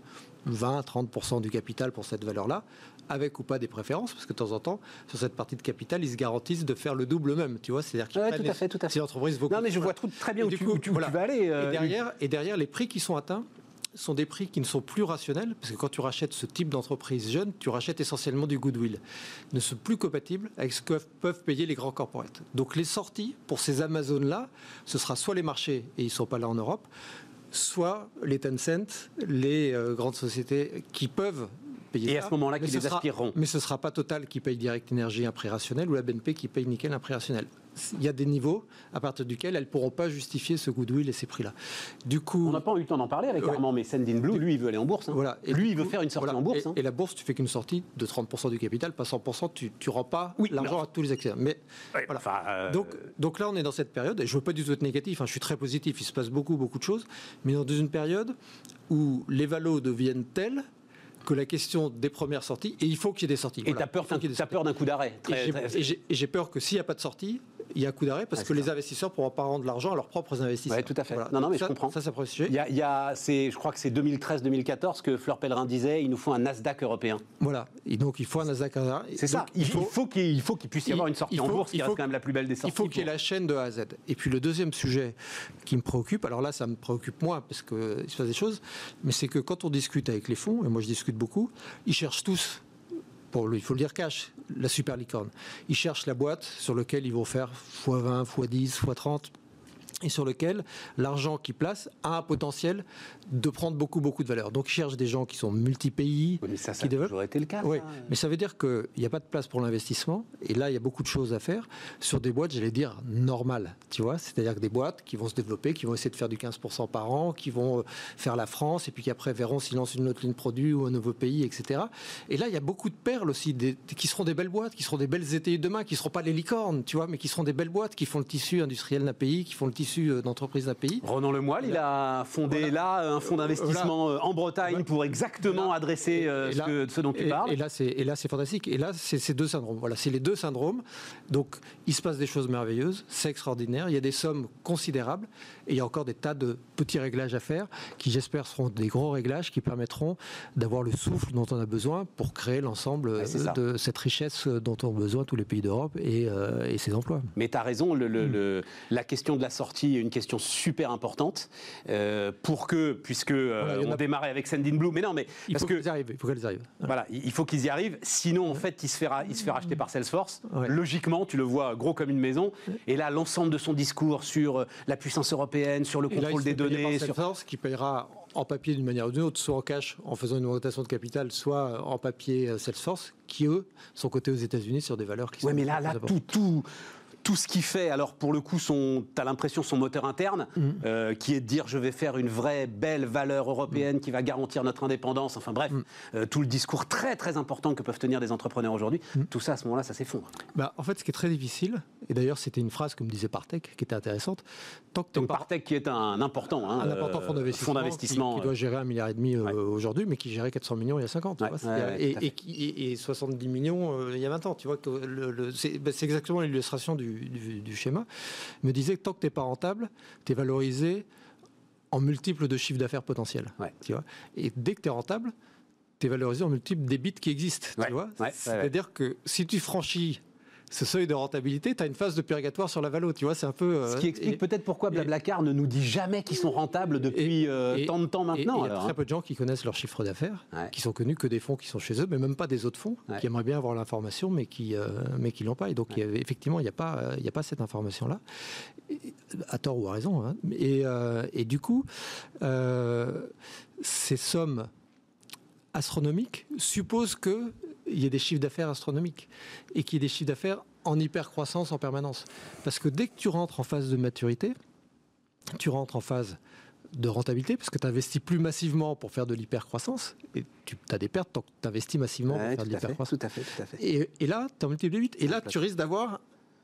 20-30% du capital pour cette valeur-là, avec ou pas des préférences, parce que de temps en temps, sur cette partie de capital, ils se garantissent de faire le double même, tu vois, c'est-à-dire qu'ils Ouais, tout à fait, tout à fait. si l'entreprise vaut Non, mais je vois tout- très bien où du tu, coup, où tu- où voilà. tu vas aller. euh, Et derrière, et derrière, les prix qui sont atteints sont des prix qui ne sont plus rationnels, parce que quand tu rachètes ce type d'entreprise jeune, tu rachètes essentiellement du goodwill, ne sont plus compatibles avec ce que peuvent payer les grands corporates. Donc les sorties pour ces Amazones-là, ce sera soit les marchés, et ils ne sont pas là en Europe, soit les Tencent, les euh, grandes sociétés qui peuvent payer Et ça. à ce moment-là, ce les sera- aspireront. Mais ce ne sera pas Total qui paye Direct Énergie un prix rationnel ou la BNP qui paye Nickel un prix rationnel. Il y a des niveaux à partir duquel elles ne pourront pas justifier ce goodwill et ces prix-là. Du coup, On n'a pas eu le temps d'en parler avec Ouais. Armand, mais Sendin Blue, lui, il veut aller en bourse. hein. voilà. Et lui, il veut coup, faire une sortie voilà. en bourse. Et, hein. et la bourse, tu fais qu'une sortie de 30% du capital, pas 100%, tu ne rends pas Oui, l'argent à tous les actionnaires. Mais Ouais, voilà. enfin, euh, Donc, donc là, on est dans cette période, et je ne veux pas du tout être négatif, hein, je suis très positif, il se passe beaucoup, beaucoup de choses, mais dans une période où les valos deviennent tels que la question des premières sorties, et il faut qu'il y ait des sorties. Et Voilà, t'as sorties. peur d'un coup d'arrêt. Et j'ai peur que s'il n'y a pas de sortie, il y a un coup d'arrêt parce Ouais, que c'est les investisseurs ne pourront pas rendre l'argent à leurs propres investisseurs. Ouais, tout à fait. Voilà. Non, non, mais je Ça- comprends. Ça, c'est un premier sujet. Il y a, il y a- c'est, je crois que c'est 2013-2014 que Fleur Pellerin disait il nous faut un Nasdaq européen. Voilà. Et donc, il faut un Nasdaq. C'est ça. Il faut, il faut qu'il il puisse y il- avoir une sortie il en bourse qui il reste faut- quand même la plus belle des Il sorties. faut qu'il y ait la chaîne de A à Z. Et puis le deuxième sujet qui me préoccupe, alors là ça me préoccupe moins parce qu'il se passe des choses, mais c'est que quand on discute avec les fonds, et moi je discute beaucoup, ils cherchent tous, il faut le dire cash, la super licorne. Ils cherchent la boîte sur laquelle ils vont faire x20, x10, x30 et sur lequel l'argent qu'ils placent a un potentiel de prendre beaucoup, beaucoup de valeur. Donc ils cherchent des gens qui sont multi-pays, Oui, mais ça, ça qui a développent. toujours été le cas. Oui, ça. mais ça veut dire qu'il n'y a pas de place pour l'investissement. Et là, il y a beaucoup de choses à faire sur des boîtes, j'allais dire, normales. Tu vois C'est-à-dire que des boîtes qui vont se développer, qui vont essayer de faire du 15% par an, qui vont euh, faire la France, et puis qui après verront s'ils lancent une autre ligne produit ou un nouveau pays, etc. Et là, il y a beaucoup de perles aussi, des- qui seront des belles boîtes, qui seront des belles ETI de demain, qui ne seront pas les licornes, tu vois, mais qui seront des belles boîtes, qui font le tissu industriel d'un pays, qui font le tissu euh, d'entreprise d'un pays. Ronan Lemoyle, il a fondé là un fonds d'investissement euh, en Bretagne pour exactement Là. adresser euh, Et ce, là- que- ce dont tu et, parles. Et là, c'est et là, c'est fantastique. Et là, c'est ces deux syndromes. Voilà, c'est les deux syndromes. Donc, il se passe des choses merveilleuses, c'est extraordinaire. Il y a des sommes considérables et il y a encore des tas de petits réglages à faire qui, j'espère, seront des gros réglages qui permettront d'avoir le souffle dont on a besoin pour créer l'ensemble ça. de cette richesse dont ont besoin tous les pays d'Europe et, euh, et ses emplois. Mais tu as raison, le- Mm. le- la question de la sortie est une question super importante euh, pour que, puisque euh, Voilà, on a- démarrait avec Sendin Blue, mais non, mais Il parce faut que qu'elles arrivent. Il faut qu'elles arrivent. Voilà, il faut qu'ils y arrivent. Sinon, en fait, il se fait, il se fait racheter par Salesforce. Ouais. Logiquement, tu le vois gros comme une maison. Et là, l'ensemble de son discours sur euh, la puissance européenne, sur le là, contrôle des données, sur Salesforce, qui payera en papier d'une manière ou d'une autre, soit en cash en faisant une augmentation de capital, soit en papier euh, Salesforce, qui eux sont cotés aux États-Unis sur des valeurs qui Ouais, sont. mais là, tout, tout ce qu'il fait, alors pour le coup, son, t'as l'impression son moteur interne, Mhm. euh, qui est de dire je vais faire une vraie belle valeur européenne qui va garantir notre indépendance. Enfin bref, Mhm. euh, tout le discours très très important que peuvent tenir des entrepreneurs aujourd'hui, Mhm. tout ça à ce moment-là, ça s'effondre. Bah, en fait, ce qui est très difficile, et d'ailleurs, c'était une phrase que me disait Partech qui était intéressante. Tant que Donc pas- Partech qui est un important, hein, un important euh, fonds d'investissement, fonds d'investissement, qui, qui doit gérer un milliard et demi Ouais. aujourd'hui, mais qui gérait 400 millions il y a 50. tu Ouais, vois, et, tout à fait. et qui- et- et 70 millions euh, il y a 20 ans. Tu vois c'est bah, c'est exactement l'illustration du, du- du schéma. Me disait que tant que tu n'es pas rentable, tu es valorisé en multiples de chiffre d'affaires potentiel. Ouais. Tu vois? Et dès que tu es rentable, tu es valorisé en multiples des bits qui existent. Ouais, Tu vois ouais, ouais, C'est-à-dire que si tu franchis ce seuil de rentabilité, tu as une phase de purgatoire sur la valo. Tu vois, c'est un peu. euh, Ce qui explique peut-être pourquoi Blablacar ne nous dit jamais qu'ils sont rentables depuis euh, et- tant de temps maintenant. Il y a très hein. peu de gens qui connaissent leur chiffre d'affaires, Ouais. qui sont connus que des fonds qui sont chez eux, mais même pas des autres fonds, Ouais. qui aimeraient bien avoir l'information, mais qui euh, mais qui l'ont pas. Et donc, il y avait- effectivement, il n'y a pas euh, il y a pas cette information-là, à tort ou à raison. hein. Et, euh, et du coup, euh, ces sommes astronomiques supposent qu'il y ait des chiffres d'affaires astronomiques et qu'il y ait des chiffres d'affaires en hyper croissance en permanence. Parce que dès que tu rentres en phase de maturité, tu rentres en phase de rentabilité, parce que tu investis plus massivement pour faire de l'hypercroissance, et tu as des pertes tant que tu investis massivement Ouais, pour faire de l'hypercroissance. tout à fait, tout à fait. Et, et là, tu es en multiplié 8. Et là, tu risques d'avoir,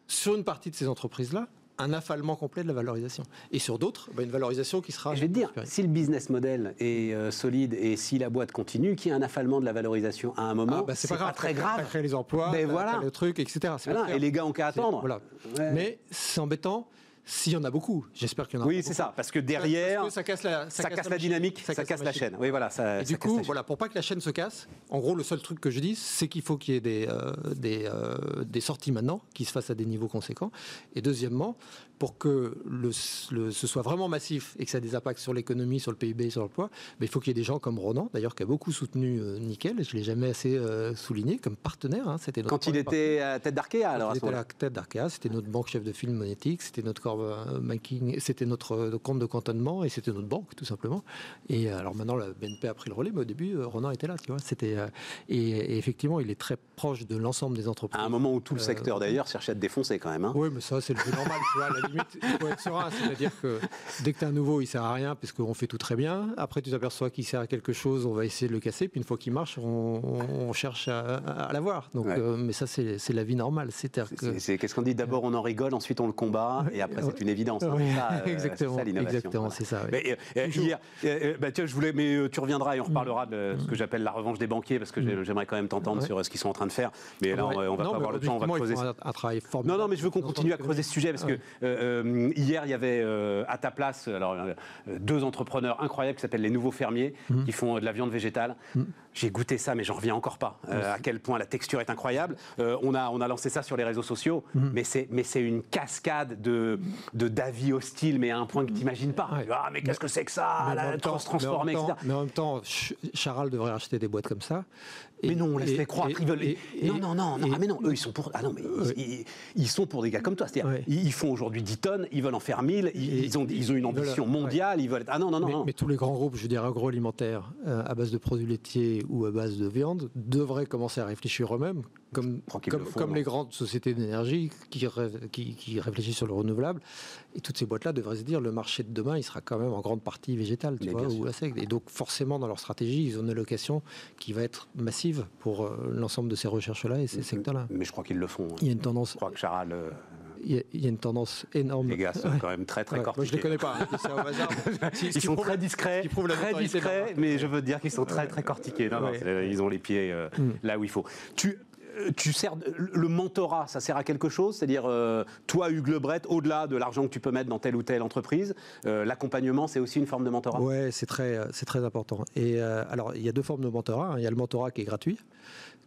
sur une partie de ces entreprises-là, un affalement complet de la valorisation. Et sur d'autres, bah, une valorisation qui sera... Je vais te dire, si le business model est euh, solide et si la boîte continue, qu'il y ait un affalement de la valorisation à un moment, Ah, bah, c'est pas, très grave. créé les emplois, Ben t'as- voilà. le truc, etc. Voilà, et les gars ont qu'à attendre. Voilà. Ouais. Mais c'est embêtant s'il y en a beaucoup. J'espère qu'il y en a oui, beaucoup. c'est ça, parce que derrière, Parce que ça casse la, ça, casse la machine. dynamique, ça, casse la chaîne. Oui, voilà, ça, Et ça du coup, voilà, pour pas que la chaîne se casse, en gros, le seul truc que je dis, c'est qu'il faut qu'il y ait des, euh, des, euh, des sorties maintenant, qui se fassent à des niveaux conséquents. Et deuxièmement, pour que le, le- ce soit vraiment massif et que ça ait des impacts sur l'économie, sur le PIB, sur l'emploi, ben, il faut qu'il y ait des gens comme Ronan, d'ailleurs, qui a beaucoup soutenu euh, Nickel, je ne l'ai jamais assez euh, souligné, comme partenaire. hein, c'était Quand il était à tête d'Arkea, alors à il était à la tête d'Arkea, c'était notre banque chef de file monétique, c'était notre core euh, banking, c'était notre compte de cantonnement et c'était notre banque tout simplement. Et alors maintenant la BNP a pris le relais, mais au début Ronan était là, tu vois. C'était et, effectivement il est très proche de l'ensemble des entreprises. À un moment où tout le secteur d'ailleurs cherchait à te défoncer quand même. Hein. Oui, mais ça c'est le plus normal, tu vois. Limite, il faut être serein, c'est-à-dire que dès que tu as un nouveau, il sert à rien puisqu'on fait tout très bien. Après tu t'aperçois qu'il sert à quelque chose, on va essayer de le casser. Puis une fois qu'il marche, on, cherche à, l'avoir. Donc, mais ça c'est la vie normale. C'est qu'est-ce qu'on dit? D'abord on en rigole, ensuite on le combat, et après c'est une évidence. Hein. Euh, exactement, exactement, c'est ça. Mais, euh, euh, bah, tiens, je voulais, mais tu reviendras et on reparlera de ce que j'appelle la revanche des banquiers, parce que mm. j'aimerais quand même t'entendre sur ce qu'ils sont en train de faire. Mais là, on va pas avoir le temps, on va creuser. Un travail formidable. Non, non, mais je veux qu'on continue à creuser ce sujet, parce que hier, il y avait à ta place alors, deux entrepreneurs incroyables qui s'appellent les Nouveaux Fermiers, mm. qui font de la viande végétale. Mm. J'ai goûté ça, mais j'en reviens encore pas. à quel point la texture est incroyable. on, a, on a lancé ça sur les réseaux sociaux, mais c'est une cascade de d'avis hostiles, mais à un point que tu n'imagines pas. Ah, mais qu'est-ce que c'est que ça? La transformer, etc. Mais en même temps, Charal devrait acheter des boîtes comme ça. Mais non, on laisse les croire. ils veulent... non, non, non, non. ah, mais non, eux, ils sont pour. Ah non, mais ils, sont pour des gars comme toi. C'est-à-dire, ils font aujourd'hui 10 tonnes, ils veulent en faire 1000, ils, ont, ils ont une ambition mondiale, ils veulent. Ah non, non, non. Mais, tous les grands groupes, je veux dire, agroalimentaires, euh, à base de produits laitiers ou à base de viande, devraient commencer à réfléchir eux-mêmes, comme, comme, comme les grandes sociétés d'énergie qui, qui, qui, réfléchissent sur le renouvelable. Et toutes ces boîtes-là devraient se dire le marché de demain, il sera quand même en grande partie végétal, tu vois, ou la Et donc, forcément, dans leur stratégie, ils ont une allocation qui va être massive pour euh, l'ensemble de ces recherches-là et ces secteurs-là. Mais je crois qu'ils le font. Il y a une tendance. Je crois que Charal. Euh, il y, a, une tendance énorme. Les gars sont quand même très très ouais, Moi je les connais pas. Hein, ils sont très discrets, très discrets, mais je veux dire qu'ils sont très très cortiqués. Non, non, ils ont les pieds euh, mm. là où il faut. Tu tu sers le mentorat, ça sert à quelque chose? C'est-à-dire, euh, toi, Hugues Lebret, au-delà de l'argent que tu peux mettre dans telle ou telle entreprise, euh, l'accompagnement, c'est aussi une forme de mentorat? Oui, c'est très, très important. Et alors, il y a deux formes de mentorat. Hein. Il y a le mentorat qui est gratuit,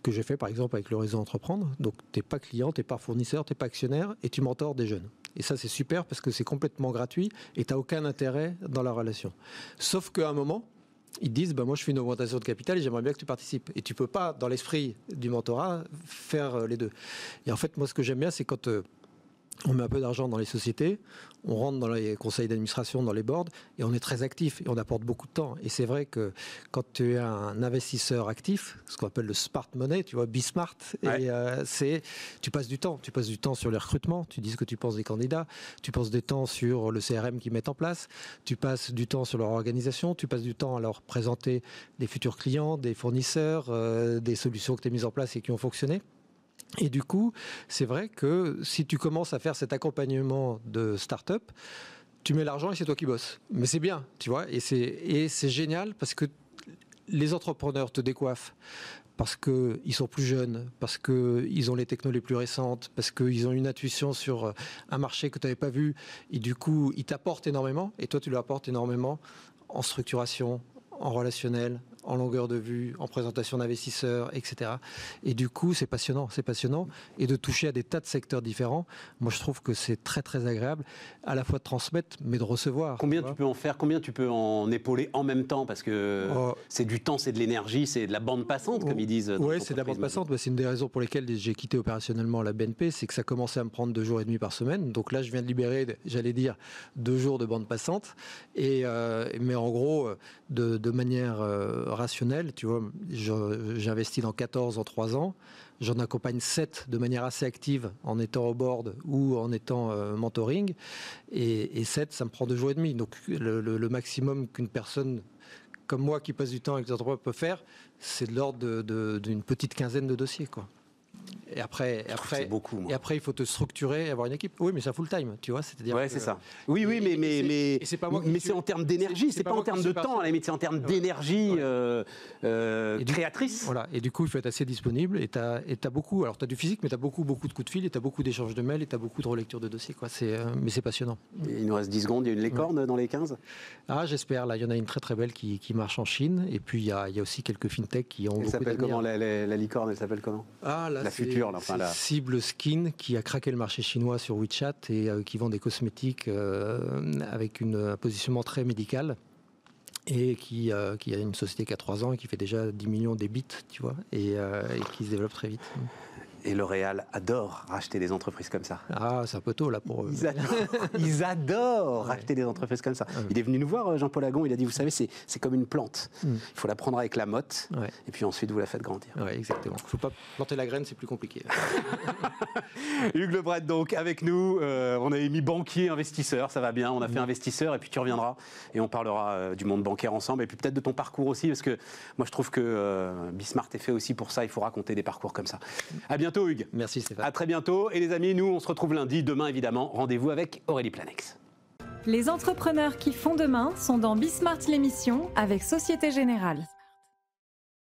que j'ai fait par exemple avec le réseau Entreprendre. Donc, tu n'es pas client, tu n'es pas fournisseur, tu n'es pas actionnaire, et tu mentors des jeunes. Et ça, c'est super parce que c'est complètement gratuit et tu n'as aucun intérêt dans la relation. Sauf qu'à un moment, ils disent bah, Moi, je fais une augmentation de capital et j'aimerais bien que tu participes. Et tu peux pas, dans l'esprit du mentorat, faire euh, les deux. Et en fait, moi, ce que j'aime bien, c'est quand euh, on met un peu d'argent dans les sociétés, on rentre dans les conseils d'administration, dans les boards, et on est très actif et on apporte beaucoup de temps. Et c'est vrai que quand tu es un investisseur actif, ce qu'on appelle le smart money, tu vois, be smart, et euh, c'est, tu passes du temps. Tu passes du temps sur les recrutements, tu dis ce que tu penses des candidats, tu passes du temps sur le CRM qu'ils mettent en place, tu passes du temps sur leur organisation, tu passes du temps à leur présenter des futurs clients, des fournisseurs, euh, des solutions que tu as mises en place et qui ont fonctionné. Et du coup, c'est vrai que si tu commences à faire cet accompagnement de start-up, tu mets l'argent et c'est toi qui bosses. Mais c'est bien, tu vois, et c'est génial parce que les entrepreneurs te décoiffent parce qu'ils sont plus jeunes, parce qu'ils ont les technologies plus récentes, parce qu'ils ont une intuition sur un marché que tu n'avais pas vu, et du coup, ils t'apportent énormément, et toi, tu leur apportes énormément en structuration, en relationnel, en longueur de vue, en présentation d'investisseurs, etc. Et du coup, c'est passionnant, c'est passionnant. Et de toucher à des tas de secteurs différents, moi je trouve que c'est très très agréable, à la fois de transmettre, mais de recevoir. Combien tu, peux en faire Combien tu peux en épauler en même temps? Parce que oh. c'est du temps, c'est de l'énergie, c'est de la bande passante, comme ils disent. Oui, c'est de la bande passante. c'est une des raisons pour lesquelles j'ai quitté opérationnellement la BNP, c'est que ça commençait à me prendre deux jours et demi par semaine. Donc là, je viens de libérer, j'allais dire, deux jours de bande passante. Et, euh, mais en gros, de, de manière euh, rationnel. Tu vois, j'investis dans 14 en 3 ans. J'en accompagne 7 de manière assez active en étant au board ou en étant euh, mentoring. Et, et, 7, ça me prend 2 jours et demi. Donc le, maximum qu'une personne comme moi qui passe du temps avec les entrepreneurs peut faire, c'est de l'ordre d'une petite quinzaine de dossiers. Quoi. Et après, après, beaucoup, et après, il faut te structurer, avoir une équipe. Oui, mais c'est full time, tu vois. C'est-à-dire. Ouais, c'est ça. Oui, oui, mais mais mais c'est. Mais en termes d'énergie. C'est pas, en termes de temps, à la limite. C'est en termes d'énergie euh, euh, créatrice. Voilà. Et du coup, il faut être assez disponible. Et t'as et as beaucoup. Alors, t'as du physique, mais t'as beaucoup beaucoup de coups de fil, et t'as beaucoup d'échanges de mails, et t'as beaucoup de relecture de dossiers. Quoi. C'est euh, mais c'est passionnant. il nous reste 10 secondes. Il y a une licorne dans les 15 Ah, j'espère. Là, il y en a une très très belle qui, marche en Chine. Et puis il y a, aussi quelques fintechs qui ont. Elle s'appelle comment la, la, licorne? Elle s'appelle comment? Ah, la future. Enfin Cible Skin qui a craqué le marché chinois sur WeChat et euh, qui vend des cosmétiques euh, avec une, un positionnement très médical et qui, euh, qui, a une société qui a 3 ans et qui fait déjà 10 millions d'ébits, tu vois, et, et, qui se développe très vite. Et L'Oréal adore racheter des entreprises comme ça. Ah, c'est un peu tôt là pour eux. Ils adorent, ils adorent racheter des entreprises comme ça. Il est venu nous voir, euh, Jean-Paul Agon, il a dit, vous savez, c'est c'est comme une plante. Il faut la prendre avec la motte, Ouais. et puis ensuite vous la faites grandir. Ouais, exactement. Il ne faut pas planter la graine, c'est plus compliqué. Hugues Lebret, donc, avec nous. Euh, on avait mis banquier, investisseur, ça va bien. On a fait investisseur, et puis tu reviendras, et on parlera euh, du monde bancaire ensemble, et puis peut-être de ton parcours aussi, parce que moi, je trouve que euh, Bismart est fait aussi pour ça. Il faut raconter des parcours comme ça. À bientôt, Hugues. Merci Stéphane. À très bientôt. Et les amis, nous, on se retrouve lundi. Demain, évidemment, rendez-vous avec Aurélie Planex. Les entrepreneurs qui font demain sont dans Bismart l'émission avec Société Générale.